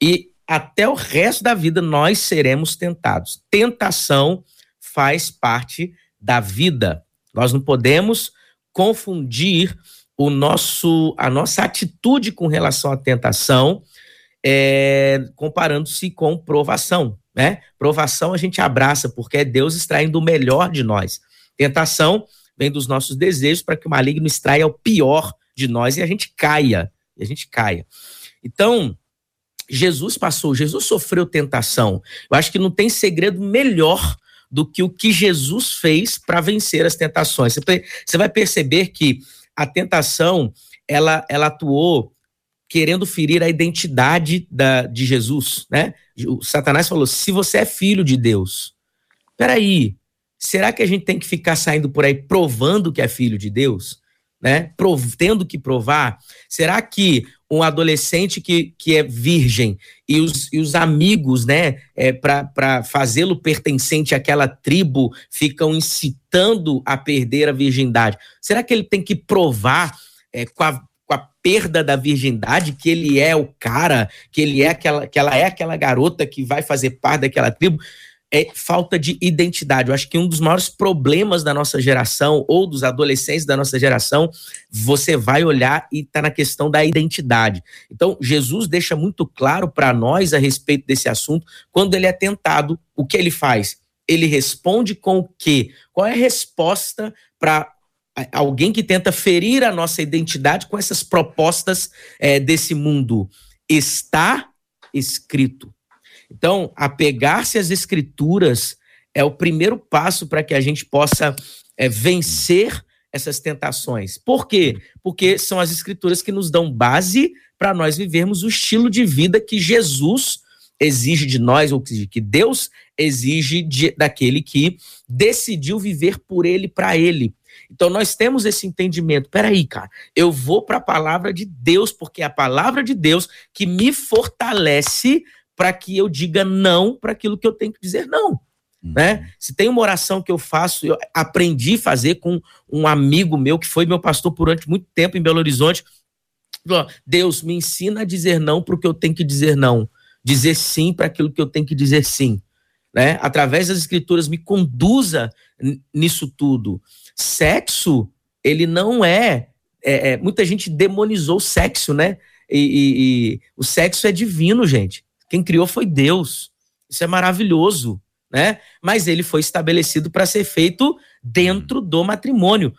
e até o resto da vida nós seremos tentados. Tentação faz parte da vida. Nós não podemos confundir o nosso, a nossa atitude com relação à tentação, é, comparando-se com provação. Né? Provação a gente abraça, porque é Deus extraindo o melhor de nós. Tentação vem dos nossos desejos para que o maligno extraia o pior de nós e a gente caia. E a gente caia. Então, Jesus passou, Jesus sofreu tentação. Eu acho que não tem segredo melhor do que o que Jesus fez para vencer as tentações. Você vai perceber que a tentação ela, ela atuou querendo ferir a identidade da, de Jesus, né? O Satanás falou: se você é filho de Deus, peraí, será que a gente tem que ficar saindo por aí provando que é filho de Deus? Né? tendo que provar? Será que um adolescente que, que é virgem e os, e os amigos, né, é, para fazê-lo pertencente àquela tribo, ficam incitando a perder a virgindade? Será que ele tem que provar é, com, a, com a perda da virgindade que ele é o cara, que ele é aquela, que ela é aquela garota que vai fazer parte daquela tribo? É falta de identidade. Eu acho que um dos maiores problemas da nossa geração, ou dos adolescentes da nossa geração, você vai olhar e está na questão da identidade. Então, Jesus deixa muito claro para nós a respeito desse assunto, quando ele é tentado, o que ele faz? Ele responde com o quê? Qual é a resposta para alguém que tenta ferir a nossa identidade com essas propostas é, desse mundo? Está escrito. Então, apegar-se às escrituras é o primeiro passo para que a gente possa é, vencer essas tentações. Por quê? Porque são as escrituras que nos dão base para nós vivermos o estilo de vida que Jesus exige de nós, ou que Deus exige de, daquele que decidiu viver por ele, para ele. Então nós temos esse entendimento. Peraí, cara, eu vou para a palavra de Deus, porque é a palavra de Deus que me fortalece para que eu diga não para aquilo que eu tenho que dizer não. Uhum. Né? Se tem uma oração que eu faço, eu aprendi a fazer com um amigo meu que foi meu pastor durante muito tempo em Belo Horizonte. Deus me ensina a dizer não para o que eu tenho que dizer não, dizer sim para aquilo que eu tenho que dizer sim. Né? Através das escrituras, me conduza nisso tudo. Sexo, ele não é, é, é muita gente demonizou o sexo, né? E, e, e, o sexo é divino, gente. Quem criou foi Deus. Isso é maravilhoso, né? Mas ele foi estabelecido para ser feito dentro do matrimônio.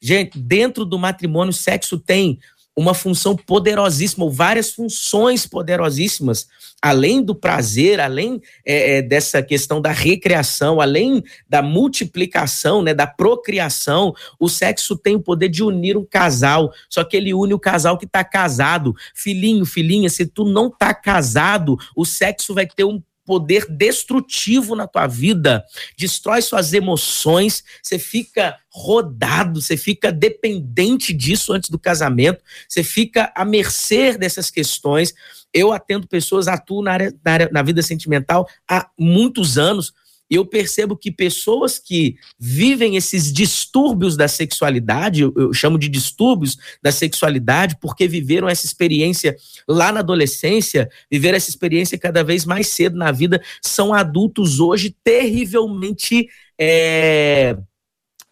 Gente, dentro do matrimônio, sexo tem uma função poderosíssima, ou várias funções poderosíssimas, além do prazer, além é, é, dessa questão da recreação, além da multiplicação, né, da procriação, o sexo tem o poder de unir um casal, só que ele une o casal que está casado. Filhinho, filhinha, se tu não está casado, o sexo vai ter um poder destrutivo na tua vida, destrói suas emoções, você fica rodado, você fica dependente disso antes do casamento, você fica à mercê dessas questões. Eu atendo pessoas, atuo na, área, na, área, na vida sentimental há muitos anos, e eu percebo que pessoas que vivem esses distúrbios da sexualidade, eu, chamo de distúrbios da sexualidade, porque viveram essa experiência lá na adolescência, viveram essa experiência cada vez mais cedo na vida, são adultos hoje terrivelmente é,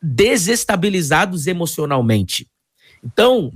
desestabilizados emocionalmente. Então,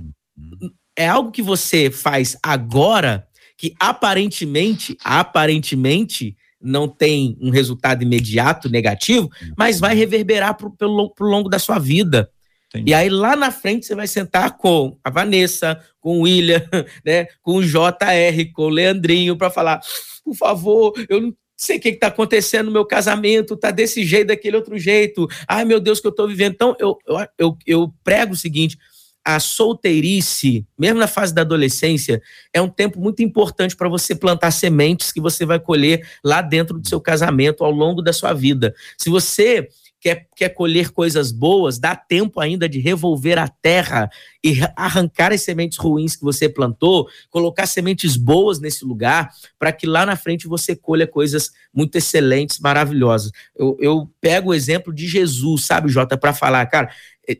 é algo que você faz agora que aparentemente, aparentemente, não tem um resultado imediato negativo, mas vai reverberar pro, pelo, pro longo da sua vida. Entendi. E aí lá na frente você vai sentar com a Vanessa, com o William, [laughs] né, com o JR, com o Leandrinho para falar, por favor, eu não sei o que está acontecendo no meu casamento, tá desse jeito, daquele outro jeito. Ai, meu Deus, que eu estou vivendo. Então, eu, eu, eu, eu prego o seguinte: a solteirice, mesmo na fase da adolescência, é um tempo muito importante para você plantar sementes que você vai colher lá dentro do seu casamento ao longo da sua vida. Se você quer, quer colher coisas boas, dá tempo ainda de revolver a terra e arrancar as sementes ruins que você plantou, colocar sementes boas nesse lugar, para que lá na frente você colha coisas muito excelentes, maravilhosas. Eu, eu pego o exemplo de Jesus, sabe, Jota, para falar, cara,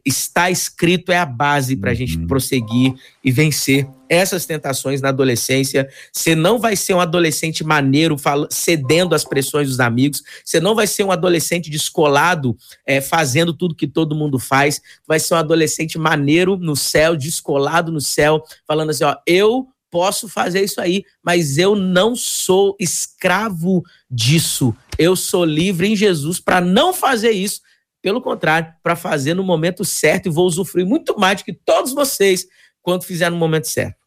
está escrito é a base para a gente uhum. prosseguir e vencer essas tentações na adolescência. Você não vai ser um adolescente maneiro cedendo às pressões dos amigos. Você não vai ser um adolescente descolado é, fazendo tudo que todo mundo faz. Vai ser um adolescente maneiro no céu, descolado no céu, falando assim: ó, eu posso fazer isso aí, mas eu não sou escravo disso. Eu sou livre em Jesus para não fazer isso pelo contrário, para fazer no momento certo e vou usufruir muito mais do que todos vocês quando fizer no momento certo.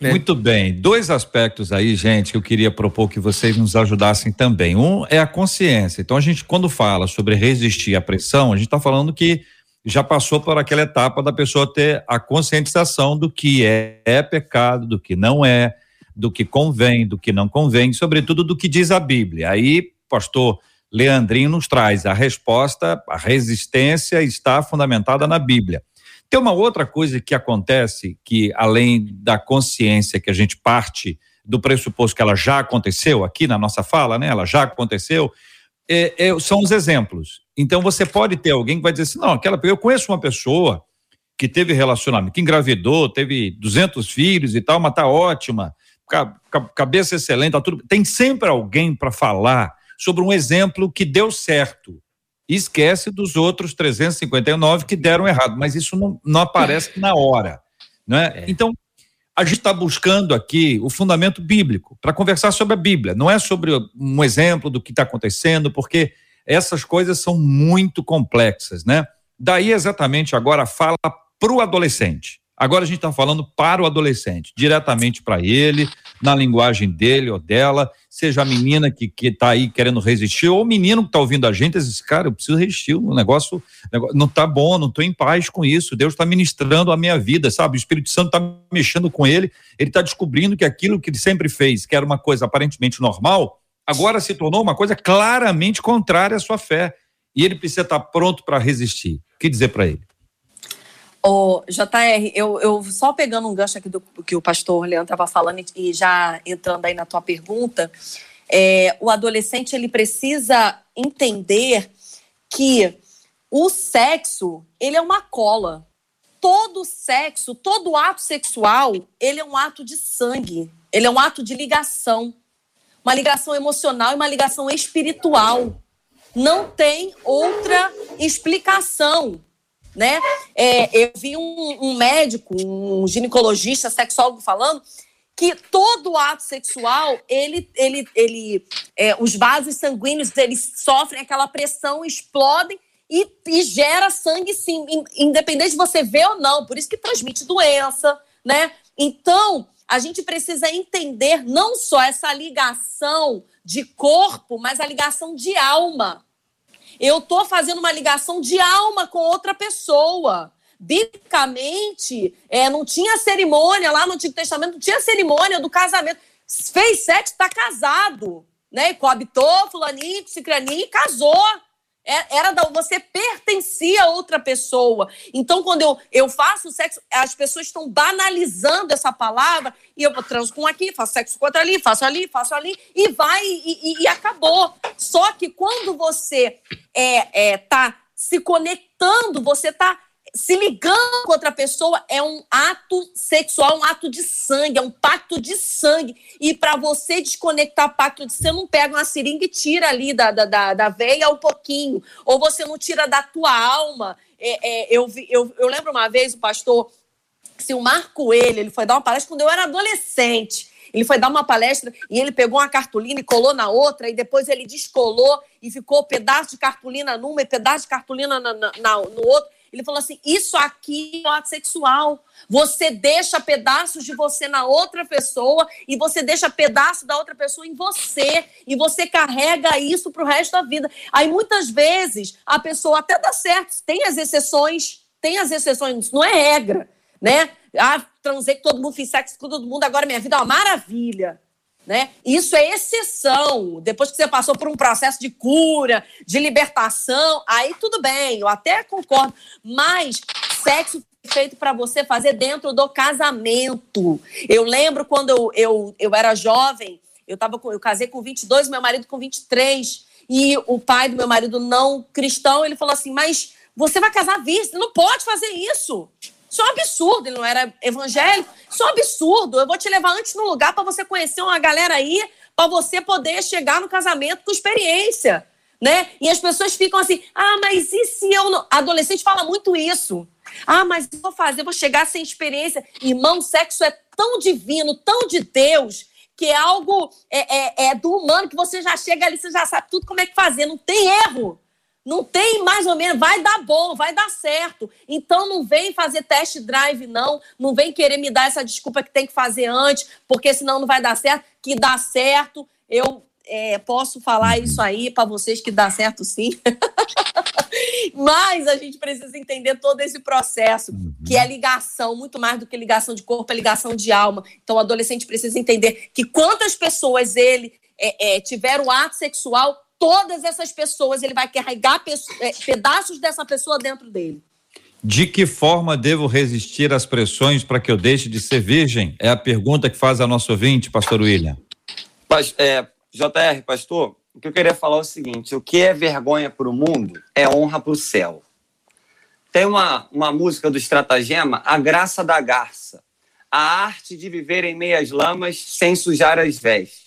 Né? Muito bem. Dois aspectos aí, gente, que eu queria propor que vocês nos ajudassem também. Um é a consciência. Então, a gente, quando fala sobre resistir à pressão, a gente está falando que já passou por aquela etapa da pessoa ter a conscientização do que é, é pecado, do que não é, do que convém, do que não convém, sobretudo do que diz a Bíblia. Aí, pastor Leandrinho nos traz a resposta, a resistência está fundamentada na Bíblia. Tem uma outra coisa que acontece que, além da consciência que a gente parte do pressuposto que ela já aconteceu aqui na nossa fala, né? Ela já aconteceu, é, é, são os exemplos. Então você pode ter alguém que vai dizer assim, não, aquela eu conheço uma pessoa que teve relacionamento, que engravidou, teve 200 filhos e tal, mas tá ótima, cabeça excelente, tá tudo. Tem sempre alguém para falar sobre um exemplo que deu certo. esquece dos outros 359 que deram errado, mas isso não, não aparece na hora. Não é? Então, a gente está buscando aqui o fundamento bíblico para conversar sobre a Bíblia. Não é sobre um exemplo do que está acontecendo, porque essas coisas são muito complexas, né? Daí exatamente agora fala para o adolescente. Agora a gente está falando para o adolescente, diretamente para ele, na linguagem dele ou dela, seja a menina que está aí querendo resistir, ou o menino que está ouvindo a gente, diz, cara, eu preciso resistir, o negócio, negócio não está bom, não estou em paz com isso, Deus está ministrando a minha vida, sabe? O Espírito Santo está mexendo com ele, ele está descobrindo que aquilo que ele sempre fez, que era uma coisa aparentemente normal, agora se tornou uma coisa claramente contrária à sua fé. E ele precisa estar tá pronto para resistir. O que dizer para ele? O JR, eu, eu só pegando um gancho aqui do que o pastor Leandro estava falando e já entrando aí na tua pergunta, é, o adolescente ele precisa entender que o sexo ele é uma cola. Todo sexo, todo ato sexual, ele é um ato de sangue, ele é um ato de ligação, uma ligação emocional e uma ligação espiritual. Não tem outra explicação né? É, eu vi um, um, médico, um ginecologista, sexólogo falando que todo ato sexual, ele, ele, ele, é, os vasos sanguíneos, eles sofrem aquela pressão, explodem e, e gera sangue, sim, independente de você ver ou não. Por isso que transmite doença, né? Então, a gente precisa entender não só essa ligação de corpo, mas a ligação de alma eu estou fazendo uma ligação de alma com outra pessoa. Biblicamente, é, não tinha cerimônia lá no Antigo Testamento, não tinha cerimônia do casamento. Fez sexo, está casado, né? Coabitou, fulaninho, cicraninho, casou. É, era da, você pertencia a outra pessoa. Então, quando eu, eu faço sexo, as pessoas estão banalizando essa palavra e eu transo com aqui, faço sexo com outra ali, faço ali, faço ali e vai e, e, e acabou. Só que quando você é, é, tá se conectando, você tá se ligando com outra pessoa é um ato sexual, um ato de sangue, é um pacto de sangue. E para você desconectar pacto de sangue, você não pega uma seringa e tira ali da, da, da, da veia um pouquinho, ou você não tira da tua alma. É, é, eu, eu, eu lembro uma vez o pastor Silmar Coelho, ele foi dar uma palestra quando eu era adolescente. Ele foi dar uma palestra e ele pegou uma cartolina e colou na outra, e depois ele descolou e ficou pedaço de cartolina numa e pedaço de cartolina na, na, na, no outro. Ele falou assim: Isso aqui é ato sexual. Você deixa pedaços de você na outra pessoa e você deixa pedaço da outra pessoa em você. E você carrega isso para o resto da vida. Aí muitas vezes a pessoa até dá certo, tem as exceções, tem as exceções, não é regra, né? Ah, transei com todo mundo, fiz sexo com todo mundo, agora minha vida é uma maravilha. Né? Isso é exceção. Depois que você passou por um processo de cura, de libertação, aí tudo bem, eu até concordo. Mas sexo feito para você fazer dentro do casamento. Eu lembro quando eu, eu, eu era jovem, eu, tava com, eu casei com 22, meu marido com 23, e o pai do meu marido não cristão, ele falou assim: Mas você vai casar virgem, não pode fazer isso. Isso é um absurdo, ele não era evangélico. Isso é um absurdo. Eu vou te levar antes no lugar para você conhecer uma galera aí, para você poder chegar no casamento com experiência. Né? E as pessoas ficam assim: ah, mas e se eu não. Adolescente fala muito isso. Ah, mas eu vou fazer, eu vou chegar sem experiência. Irmão, sexo é tão divino, tão de Deus, que é algo é, é, é do humano, que você já chega ali, você já sabe tudo como é que fazer, não tem erro. Não tem mais ou menos, vai dar bom, vai dar certo. Então não vem fazer test drive, não. Não vem querer me dar essa desculpa que tem que fazer antes, porque senão não vai dar certo. Que dá certo, eu é, posso falar isso aí para vocês que dá certo sim. [laughs] Mas a gente precisa entender todo esse processo, uhum. que é ligação, muito mais do que ligação de corpo, é ligação de alma. Então o adolescente precisa entender que quantas pessoas ele é, é, tiveram ato sexual todas essas pessoas, ele vai carregar é, pedaços dessa pessoa dentro dele. De que forma devo resistir às pressões para que eu deixe de ser virgem? É a pergunta que faz a nosso ouvinte, pastor William. É, JR, pastor, o que eu queria falar é o seguinte: o que é vergonha para o mundo é honra para o céu. Tem uma, uma música do Estratagema, A Graça da Garça, a arte de viver em meias lamas sem sujar as vestes.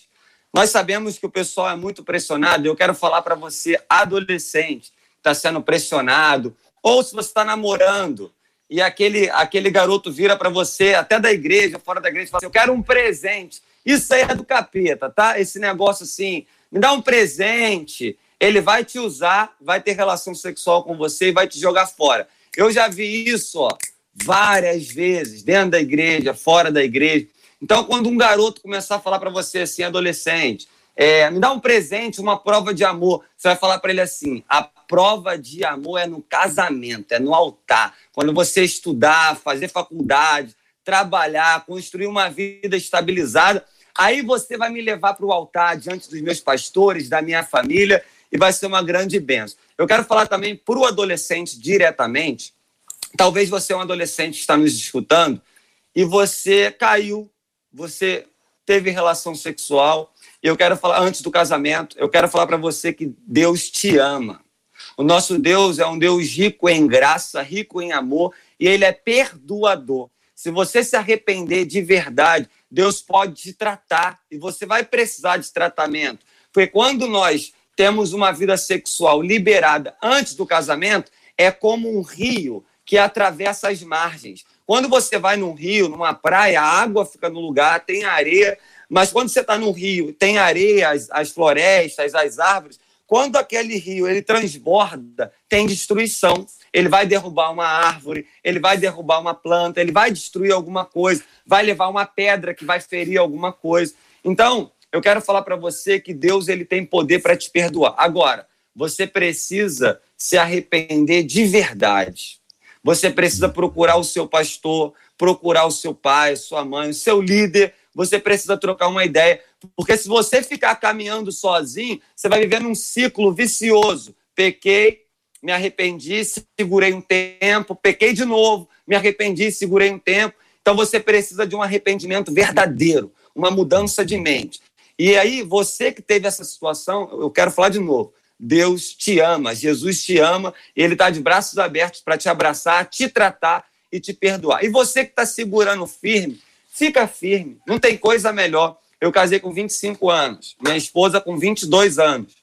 Nós sabemos que o pessoal é muito pressionado. Eu quero falar para você, adolescente, está sendo pressionado, ou se você está namorando e aquele, aquele garoto vira para você, até da igreja, fora da igreja, e fala assim: Eu quero um presente. Isso aí é do capeta, tá? Esse negócio assim, me dá um presente. Ele vai te usar, vai ter relação sexual com você e vai te jogar fora. Eu já vi isso, ó, várias vezes, dentro da igreja, fora da igreja. Então, quando um garoto começar a falar para você assim, adolescente, é, me dá um presente, uma prova de amor, você vai falar para ele assim: a prova de amor é no casamento, é no altar. Quando você estudar, fazer faculdade, trabalhar, construir uma vida estabilizada, aí você vai me levar para o altar diante dos meus pastores, da minha família, e vai ser uma grande bênção. Eu quero falar também para o adolescente diretamente. Talvez você é um adolescente que está nos escutando e você caiu você teve relação sexual. Eu quero falar antes do casamento, eu quero falar para você que Deus te ama. O nosso Deus é um Deus rico em graça, rico em amor e ele é perdoador. Se você se arrepender de verdade, Deus pode te tratar e você vai precisar de tratamento. Porque quando nós temos uma vida sexual liberada antes do casamento, é como um rio que atravessa as margens. Quando você vai num rio, numa praia, a água fica no lugar, tem areia, mas quando você está no rio, tem areia, as, as florestas, as árvores, quando aquele rio ele transborda, tem destruição. Ele vai derrubar uma árvore, ele vai derrubar uma planta, ele vai destruir alguma coisa, vai levar uma pedra que vai ferir alguma coisa. Então, eu quero falar para você que Deus ele tem poder para te perdoar. Agora, você precisa se arrepender de verdade. Você precisa procurar o seu pastor, procurar o seu pai, sua mãe, o seu líder. Você precisa trocar uma ideia, porque se você ficar caminhando sozinho, você vai viver num ciclo vicioso. Pequei, me arrependi, segurei um tempo, pequei de novo, me arrependi, segurei um tempo. Então você precisa de um arrependimento verdadeiro, uma mudança de mente. E aí, você que teve essa situação, eu quero falar de novo. Deus te ama, Jesus te ama, Ele está de braços abertos para te abraçar, te tratar e te perdoar. E você que está segurando firme, fica firme, não tem coisa melhor. Eu casei com 25 anos, minha esposa com 22 anos.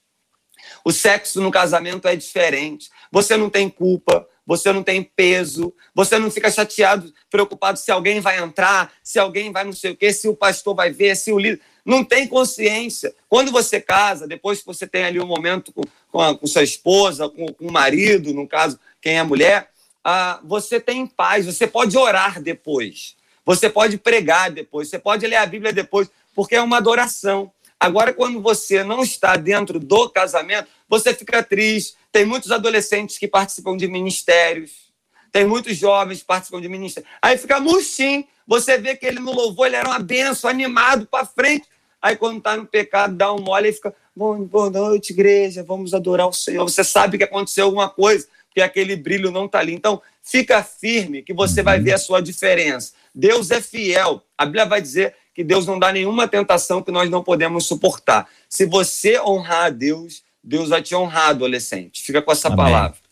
O sexo no casamento é diferente. Você não tem culpa, você não tem peso, você não fica chateado, preocupado se alguém vai entrar, se alguém vai não sei o quê, se o pastor vai ver, se o líder. Não tem consciência. Quando você casa, depois que você tem ali um momento com, com, a, com sua esposa, com, com, o marido, no caso, quem é mulher, ah, você tem paz, você pode orar depois, você pode pregar depois, você pode ler a Bíblia depois, porque é uma adoração. Agora, quando você não está dentro do casamento, você fica triste. Tem muitos adolescentes que participam de ministérios, tem muitos jovens que participam de ministérios. Aí fica murchinho. Você vê que ele no louvor ele era uma benção, animado para frente. Aí quando está no pecado, dá um mole e fica, boa noite, igreja, vamos adorar o Senhor. Você sabe que aconteceu alguma coisa, que aquele brilho não está ali. Então, fica firme que você vai ver a sua diferença. Deus é fiel. A Bíblia vai dizer que Deus não dá nenhuma tentação que nós não podemos suportar. Se você honrar a Deus, Deus vai te honrar, adolescente. Fica com essa Amém. palavra.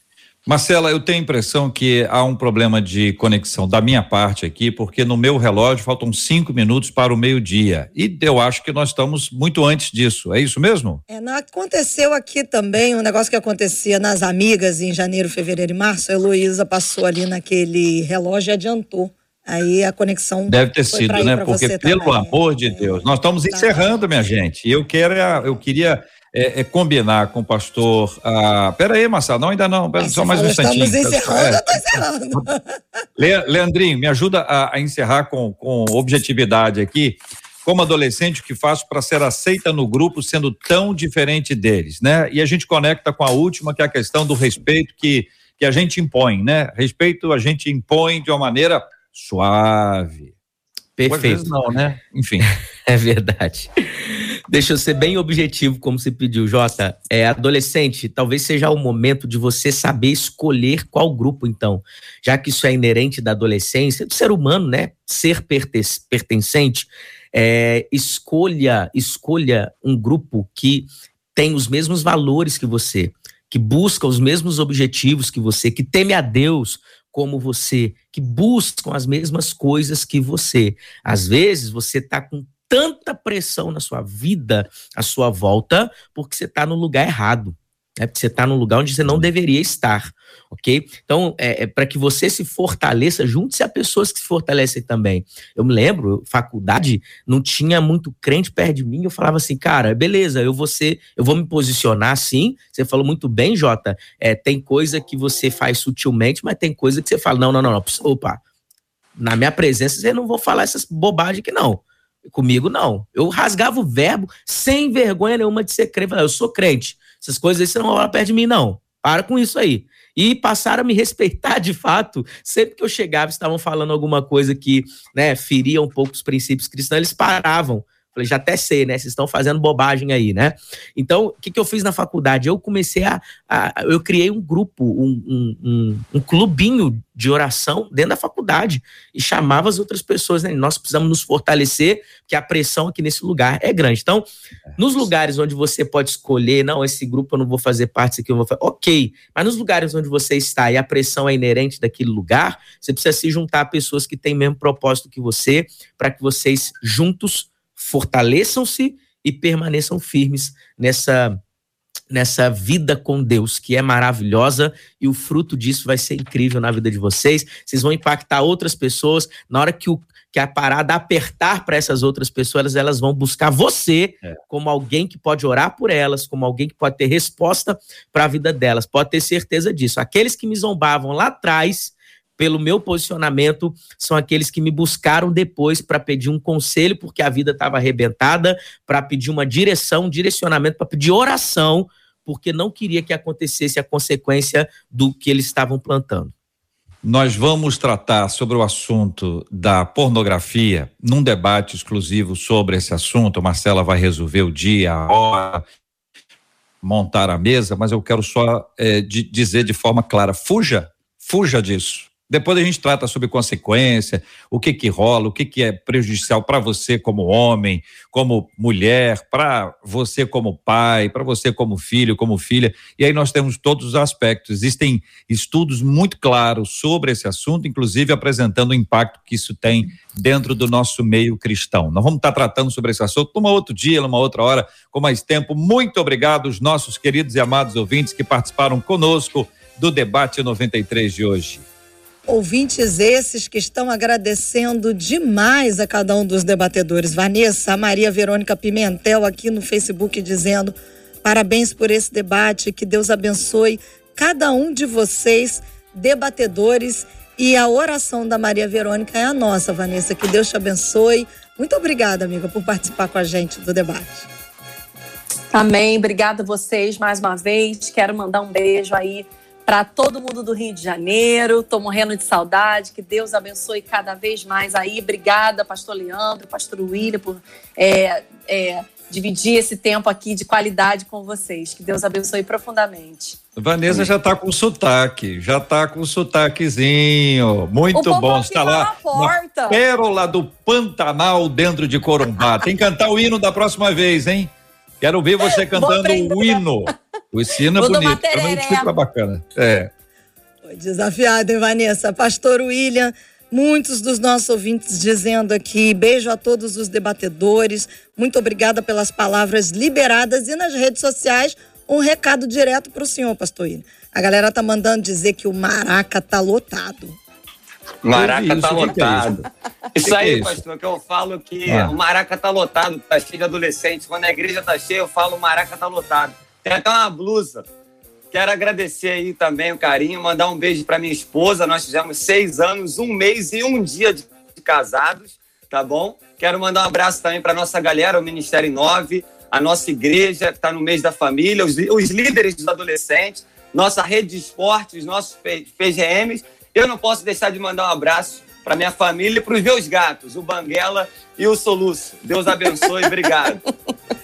Marcela, eu tenho a impressão que há um problema de conexão da minha parte aqui, porque no meu relógio faltam cinco minutos para o meio-dia. E eu acho que nós estamos muito antes disso. É isso mesmo? É, não, aconteceu aqui também um negócio que acontecia nas amigas em janeiro, fevereiro e março. A Heloísa passou ali naquele relógio e adiantou. Aí a conexão. Deve ter sido, né? Porque, pelo também. amor de Deus, nós estamos tá. encerrando, minha gente. Eu quero, eu queria é, é, combinar com o pastor. Ah, pera aí, Marcelo, não, ainda não, pera, só mais um instantinho. Estamos encerrando, é. encerrando. Leandrinho, me ajuda a, a encerrar com, com objetividade aqui. Como adolescente, o que faço para ser aceita no grupo sendo tão diferente deles, né? E a gente conecta com a última, que é a questão do respeito que, que a gente impõe, né? Respeito a gente impõe de uma maneira suave. Perfeito. não, né? Enfim. [laughs] é verdade. Deixa eu ser bem objetivo, como você pediu, Jota. É, adolescente, talvez seja o momento de você saber escolher qual grupo, então. Já que isso é inerente da adolescência, do ser humano, né? Ser pertencente. É, escolha, escolha um grupo que tem os mesmos valores que você, que busca os mesmos objetivos que você, que teme a Deus como você, que buscam as mesmas coisas que você. Às vezes você está com tanta pressão na sua vida, à sua volta, porque você está no lugar errado. É porque você está num lugar onde você não deveria estar, ok? Então, é, é para que você se fortaleça, junte-se a pessoas que se fortalecem também. Eu me lembro, faculdade, não tinha muito crente perto de mim, eu falava assim, cara, beleza, eu vou ser, eu vou me posicionar assim. Você falou muito bem, Jota. É, tem coisa que você faz sutilmente, mas tem coisa que você fala, não, não, não, não opa, na minha presença você não vou falar essas bobagens aqui, não. Comigo, não. Eu rasgava o verbo sem vergonha nenhuma de ser crente. Eu sou crente. Essas coisas aí você não vai perto de mim, não. Para com isso aí. E passaram a me respeitar de fato. Sempre que eu chegava, estavam falando alguma coisa que né, feria um pouco os princípios cristãos, eles paravam. Falei, já até sei, né? Vocês estão fazendo bobagem aí, né? Então, o que, que eu fiz na faculdade? Eu comecei a. a eu criei um grupo, um, um, um, um, clubinho de oração dentro da faculdade e chamava as outras pessoas, né? Nós precisamos nos fortalecer, porque a pressão aqui nesse lugar é grande. Então, nos lugares onde você pode escolher, não, esse grupo eu não vou fazer parte, esse aqui eu vou fazer. Ok, mas nos lugares onde você está e a pressão é inerente daquele lugar, você precisa se juntar a pessoas que têm o mesmo propósito que você, para que vocês juntos fortaleçam-se e permaneçam firmes nessa nessa vida com Deus, que é maravilhosa, e o fruto disso vai ser incrível na vida de vocês. Vocês vão impactar outras pessoas. Na hora que, o, que a parada apertar para essas outras pessoas, elas vão buscar você é. como alguém que pode orar por elas, como alguém que pode ter resposta para a vida delas. Pode ter certeza disso. Aqueles que me zombavam lá atrás, pelo meu posicionamento, são aqueles que me buscaram depois para pedir um conselho, porque a vida estava arrebentada, para pedir uma direção, um direcionamento, para pedir oração, porque não queria que acontecesse a consequência do que eles estavam plantando. Nós vamos tratar sobre o assunto da pornografia num debate exclusivo sobre esse assunto. Marcela vai resolver o dia, a hora, montar a mesa, mas eu quero só é, de, dizer de forma clara: fuja, fuja disso. Depois a gente trata sobre consequência, o que que rola, o que que é prejudicial para você como homem, como mulher, para você como pai, para você como filho, como filha. E aí nós temos todos os aspectos. Existem estudos muito claros sobre esse assunto, inclusive apresentando o impacto que isso tem dentro do nosso meio cristão. Nós vamos estar tratando sobre esse assunto numa outro dia, numa outra hora, com mais tempo. Muito obrigado aos nossos queridos e amados ouvintes que participaram conosco do debate 93 de hoje. Ouvintes esses que estão agradecendo demais a cada um dos debatedores. Vanessa, a Maria Verônica Pimentel aqui no Facebook dizendo parabéns por esse debate, que Deus abençoe cada um de vocês, debatedores. E a oração da Maria Verônica é a nossa, Vanessa. Que Deus te abençoe. Muito obrigada, amiga, por participar com a gente do debate. Amém. Obrigada a vocês mais uma vez. Quero mandar um beijo aí para todo mundo do Rio de Janeiro. Estou morrendo de saudade. Que Deus abençoe cada vez mais aí. Obrigada, Pastor Leandro, Pastor William, por é, é, dividir esse tempo aqui de qualidade com vocês. Que Deus abençoe profundamente. Vanessa já está com sotaque, já está com sotaquezinho. Muito bom. Está lá na pérola do Pantanal dentro de Corumbá. Tem que cantar o hino da próxima vez, hein? Quero ver você cantando o hino. O sino é bonito, realmente fica bacana. É. Foi desafiado, hein, Vanessa? Pastor William, muitos dos nossos ouvintes dizendo aqui, beijo a todos os debatedores, muito obrigada pelas palavras liberadas e nas redes sociais, um recado direto para o senhor, Pastor William. A galera tá mandando dizer que o Maraca tá lotado. Maraca tá lotado. Isso, isso aí, pastor, que eu falo que ah. o Maraca tá lotado, tá cheio de adolescentes. Quando a igreja tá cheia, eu falo o Maraca tá lotado. Tem até uma blusa. Quero agradecer aí também o carinho, mandar um beijo para minha esposa. Nós fizemos seis anos, um mês e um dia de casados, tá bom? Quero mandar um abraço também para nossa galera, o Ministério 9, a nossa igreja, que está no mês da família, os, os líderes dos adolescentes, nossa rede de esportes, nossos PGMs. Eu não posso deixar de mandar um abraço para minha família e para os meus gatos, o Banguela e o Soluço. Deus abençoe, obrigado. [laughs]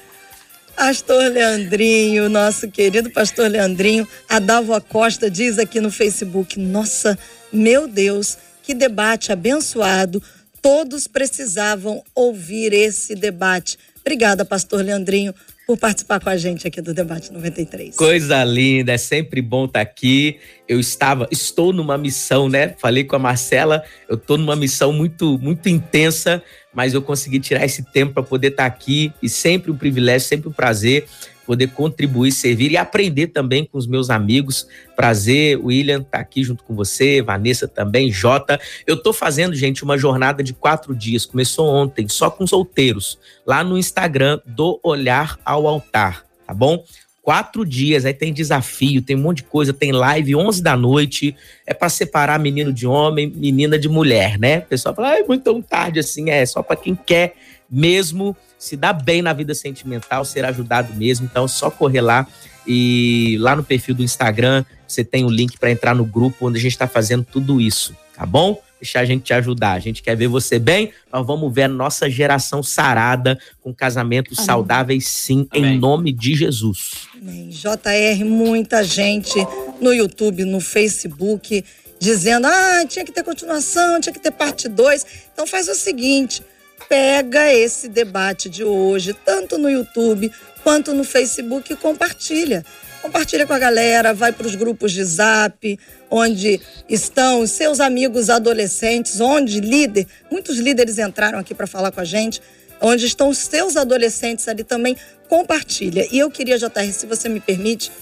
Pastor Leandrinho, nosso querido pastor Leandrinho, a Dávila Costa diz aqui no Facebook: Nossa, meu Deus, que debate abençoado. Todos precisavam ouvir esse debate. Obrigada, pastor Leandrinho, por participar com a gente aqui do Debate 93. Coisa linda, é sempre bom estar aqui. Eu estava, estou numa missão, né? Falei com a Marcela, eu estou numa missão muito, muito intensa, mas eu consegui tirar esse tempo para poder estar aqui e sempre um privilégio, sempre um prazer poder contribuir, servir e aprender também com os meus amigos. Prazer, William, tá aqui junto com você, Vanessa também, Jota. Eu tô fazendo, gente, uma jornada de quatro dias. Começou ontem, só com solteiros, lá no Instagram do Olhar ao Altar, tá bom? quatro dias, aí tem desafio, tem um monte de coisa, tem live 11 da noite, é para separar menino de homem, menina de mulher, né? O pessoal fala, é muito tão tarde assim, é só para quem quer mesmo se dar bem na vida sentimental, ser ajudado mesmo. Então, é só correr lá e lá no perfil do Instagram você tem o um link para entrar no grupo onde a gente está fazendo tudo isso, tá bom? Deixar a gente te ajudar. A gente quer ver você bem. Nós vamos ver a nossa geração sarada com casamentos Amém. saudáveis, sim, Amém. em nome de Jesus. Amém. JR, muita gente no YouTube, no Facebook, dizendo: ah, tinha que ter continuação, tinha que ter parte 2. Então faz o seguinte pega esse debate de hoje, tanto no YouTube quanto no Facebook, e compartilha. Compartilha com a galera, vai para os grupos de zap, onde estão os seus amigos adolescentes, onde líder, muitos líderes entraram aqui para falar com a gente, onde estão os seus adolescentes ali também, compartilha. E eu queria, JR, se você me permite,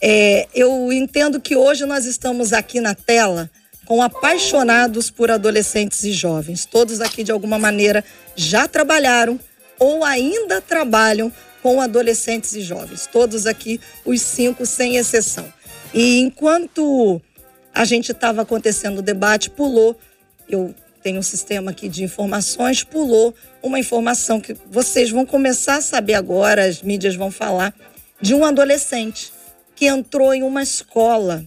é, eu entendo que hoje nós estamos aqui na tela com apaixonados por adolescentes e jovens. Todos aqui, de alguma maneira, já trabalharam ou ainda trabalham com adolescentes e jovens. Todos aqui, os cinco, sem exceção. E enquanto a gente estava acontecendo o debate, pulou, eu tenho um sistema aqui de informações, pulou uma informação que vocês vão começar a saber agora, as mídias vão falar, de um adolescente que entrou em uma escola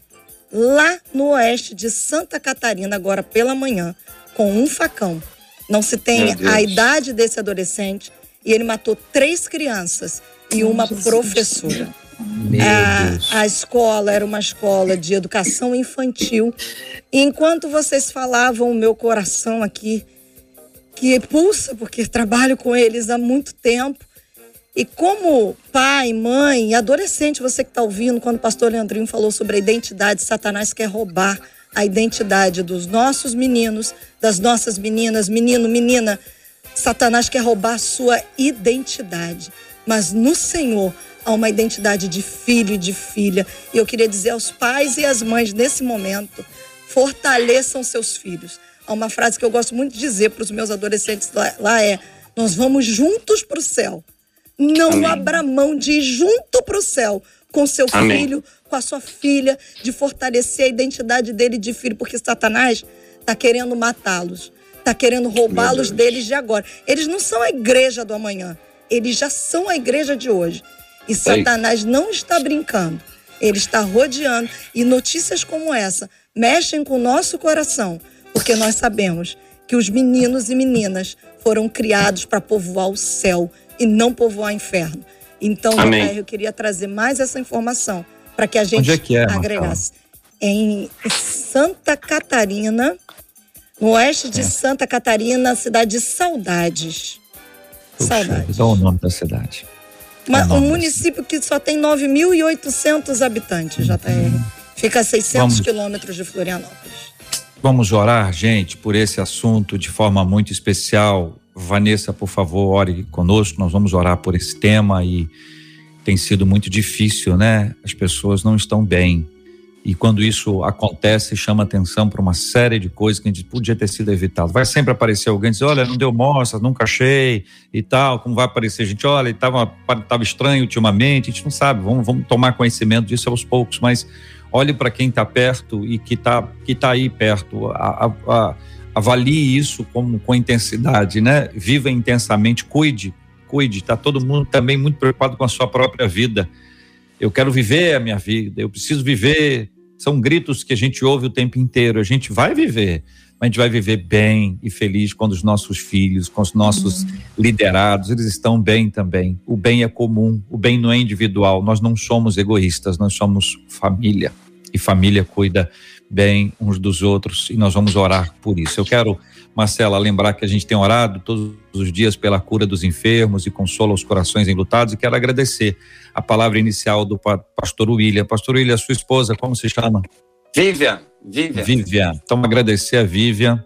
lá no oeste de Santa Catarina, agora pela manhã, com um facão. Não se tem a idade desse adolescente e ele matou três crianças e uma professora. A, a, escola era uma escola de educação infantil. E enquanto vocês falavam, o meu coração aqui, que pulsa, porque trabalho com eles há muito tempo, e como pai, mãe, adolescente, você que está ouvindo, quando o pastor Leandrinho falou sobre a identidade, Satanás quer roubar a identidade dos nossos meninos, das nossas meninas, menino, menina. Satanás quer roubar a sua identidade. Mas no Senhor, a uma identidade de filho e de filha. E eu queria dizer aos pais e às mães nesse momento, fortaleçam seus filhos. Há uma frase que eu gosto muito de dizer para os meus adolescentes lá, lá é: nós vamos juntos para o céu. Não Amém. abra mão de ir junto para o céu com seu Amém. filho, com a sua filha, de fortalecer a identidade dele de filho, porque Satanás está querendo matá-los, está querendo roubá-los deles de agora. Eles não são a igreja do amanhã, eles já são a igreja de hoje. E Satanás não está brincando, ele está rodeando. E notícias como essa mexem com o nosso coração, porque nós sabemos que os meninos e meninas foram criados para povoar o céu e não povoar o inferno. Então, Amém. eu queria trazer mais essa informação para que a gente Onde é que é, agregasse. Em Santa Catarina, no oeste de é. Santa Catarina, cidade de Saudades. Puxa, Saudades. Dá o nome da cidade. Uma, um município que só tem 9.800 habitantes, JR. Uhum. Fica a 600 quilômetros de Florianópolis. Vamos orar, gente, por esse assunto de forma muito especial. Vanessa, por favor, ore conosco. Nós vamos orar por esse tema e tem sido muito difícil, né? As pessoas não estão bem. E quando isso acontece, chama atenção para uma série de coisas que a gente podia ter sido evitado. Vai sempre aparecer alguém dizer, olha, não deu mostra, nunca achei e tal. Como vai aparecer gente, olha, estava tava estranho ultimamente, a gente não sabe. Vamos, vamos tomar conhecimento disso aos poucos, mas olhe para quem está perto e que está que tá aí perto. A, a, a, avalie isso como, com intensidade, né? Viva intensamente, cuide, cuide. Está todo mundo também muito preocupado com a sua própria vida. Eu quero viver a minha vida, eu preciso viver. São gritos que a gente ouve o tempo inteiro. A gente vai viver, mas a gente vai viver bem e feliz quando os nossos filhos, com os nossos uhum. liderados, eles estão bem também. O bem é comum, o bem não é individual. Nós não somos egoístas, nós somos família. E família cuida bem uns dos outros e nós vamos orar por isso. Eu quero, Marcela, lembrar que a gente tem orado todos os dias pela cura dos enfermos e consola os corações enlutados e quero agradecer a palavra inicial do pastor William. Pastor William, sua esposa, como se chama? Vivian. Vivian. Vivian. Então, agradecer a Vivian.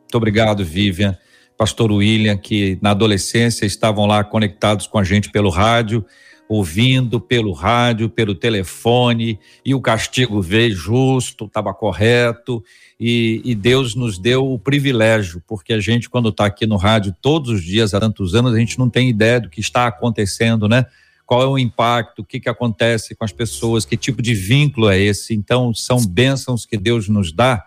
Muito obrigado, Vivian. Pastor William, que na adolescência estavam lá conectados com a gente pelo rádio ouvindo pelo rádio, pelo telefone, e o castigo veio justo, estava correto, e, e, Deus nos deu o privilégio, porque a gente, quando está aqui no rádio todos os dias, há tantos anos, a gente não tem ideia do que está acontecendo, né? Qual é o impacto, o que, que acontece com as pessoas, que tipo de vínculo é esse. Então, são bênçãos que Deus nos dá,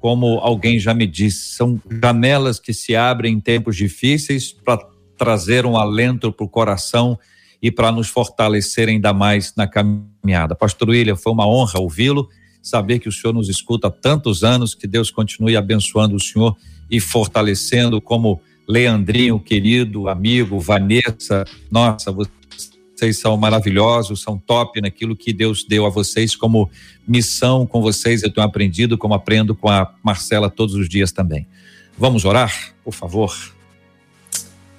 como alguém já me disse, são janelas que se abrem em tempos difíceis para trazer um alento para o coração e para nos fortalecer ainda mais na caminhada. Pastor William, foi uma honra ouvi-lo, saber que o senhor nos escuta há tantos anos, que Deus continue abençoando o senhor e fortalecendo como Leandrinho, querido amigo, Vanessa, nossa, vocês são maravilhosos, são top naquilo que Deus deu a vocês como missão com vocês. Eu tenho aprendido, como aprendo com a Marcela todos os dias também. Vamos orar, por favor.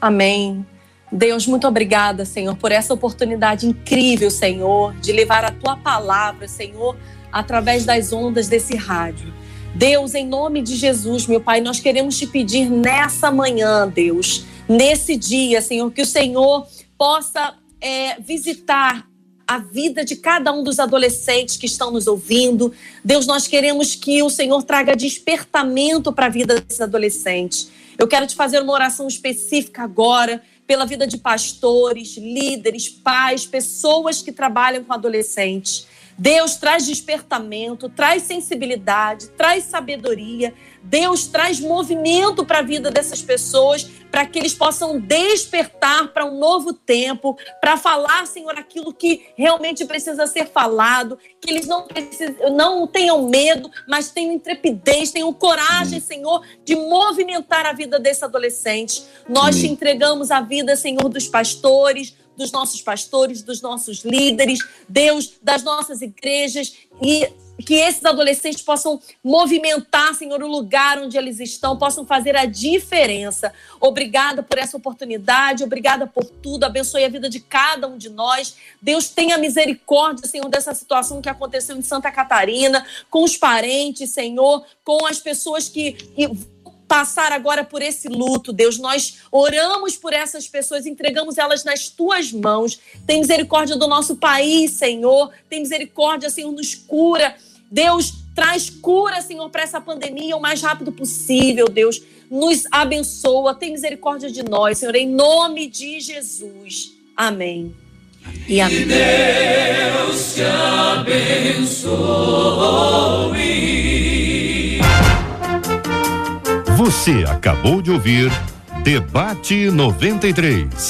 Amém. Deus, muito obrigada, Senhor, por essa oportunidade incrível, Senhor, de levar a tua palavra, Senhor, através das ondas desse rádio. Deus, em nome de Jesus, meu Pai, nós queremos te pedir nessa manhã, Deus, nesse dia, Senhor, que o Senhor possa é, visitar a vida de cada um dos adolescentes que estão nos ouvindo. Deus, nós queremos que o Senhor traga despertamento para a vida desses adolescentes. Eu quero te fazer uma oração específica agora pela vida de pastores, líderes, pais, pessoas que trabalham com adolescentes. Deus traz despertamento, traz sensibilidade, traz sabedoria. Deus traz movimento para a vida dessas pessoas, para que eles possam despertar para um novo tempo, para falar, Senhor, aquilo que realmente precisa ser falado, que eles não, precisam, não tenham medo, mas tenham intrepidez, tenham coragem, Senhor, de movimentar a vida desse adolescente. Nós te entregamos a vida, Senhor, dos pastores, dos nossos pastores, dos nossos líderes, Deus, das nossas igrejas e que esses adolescentes possam movimentar, Senhor, o lugar onde eles estão, possam fazer a diferença. Obrigada por essa oportunidade, obrigada por tudo, abençoe a vida de cada um de nós. Deus tenha misericórdia, Senhor, dessa situação que aconteceu em Santa Catarina, com os parentes, Senhor, com as pessoas que passar agora por esse luto, Deus. Nós oramos por essas pessoas, entregamos elas nas tuas mãos. Tem misericórdia do nosso país, Senhor. Tem misericórdia, Senhor, nos cura. Deus, traz cura, Senhor, para essa pandemia o mais rápido possível, Deus. Nos abençoa, tem misericórdia de nós, Senhor, em nome de Jesus. Amém. E amém. Deus te abençoe. Você acabou de ouvir Debate 93.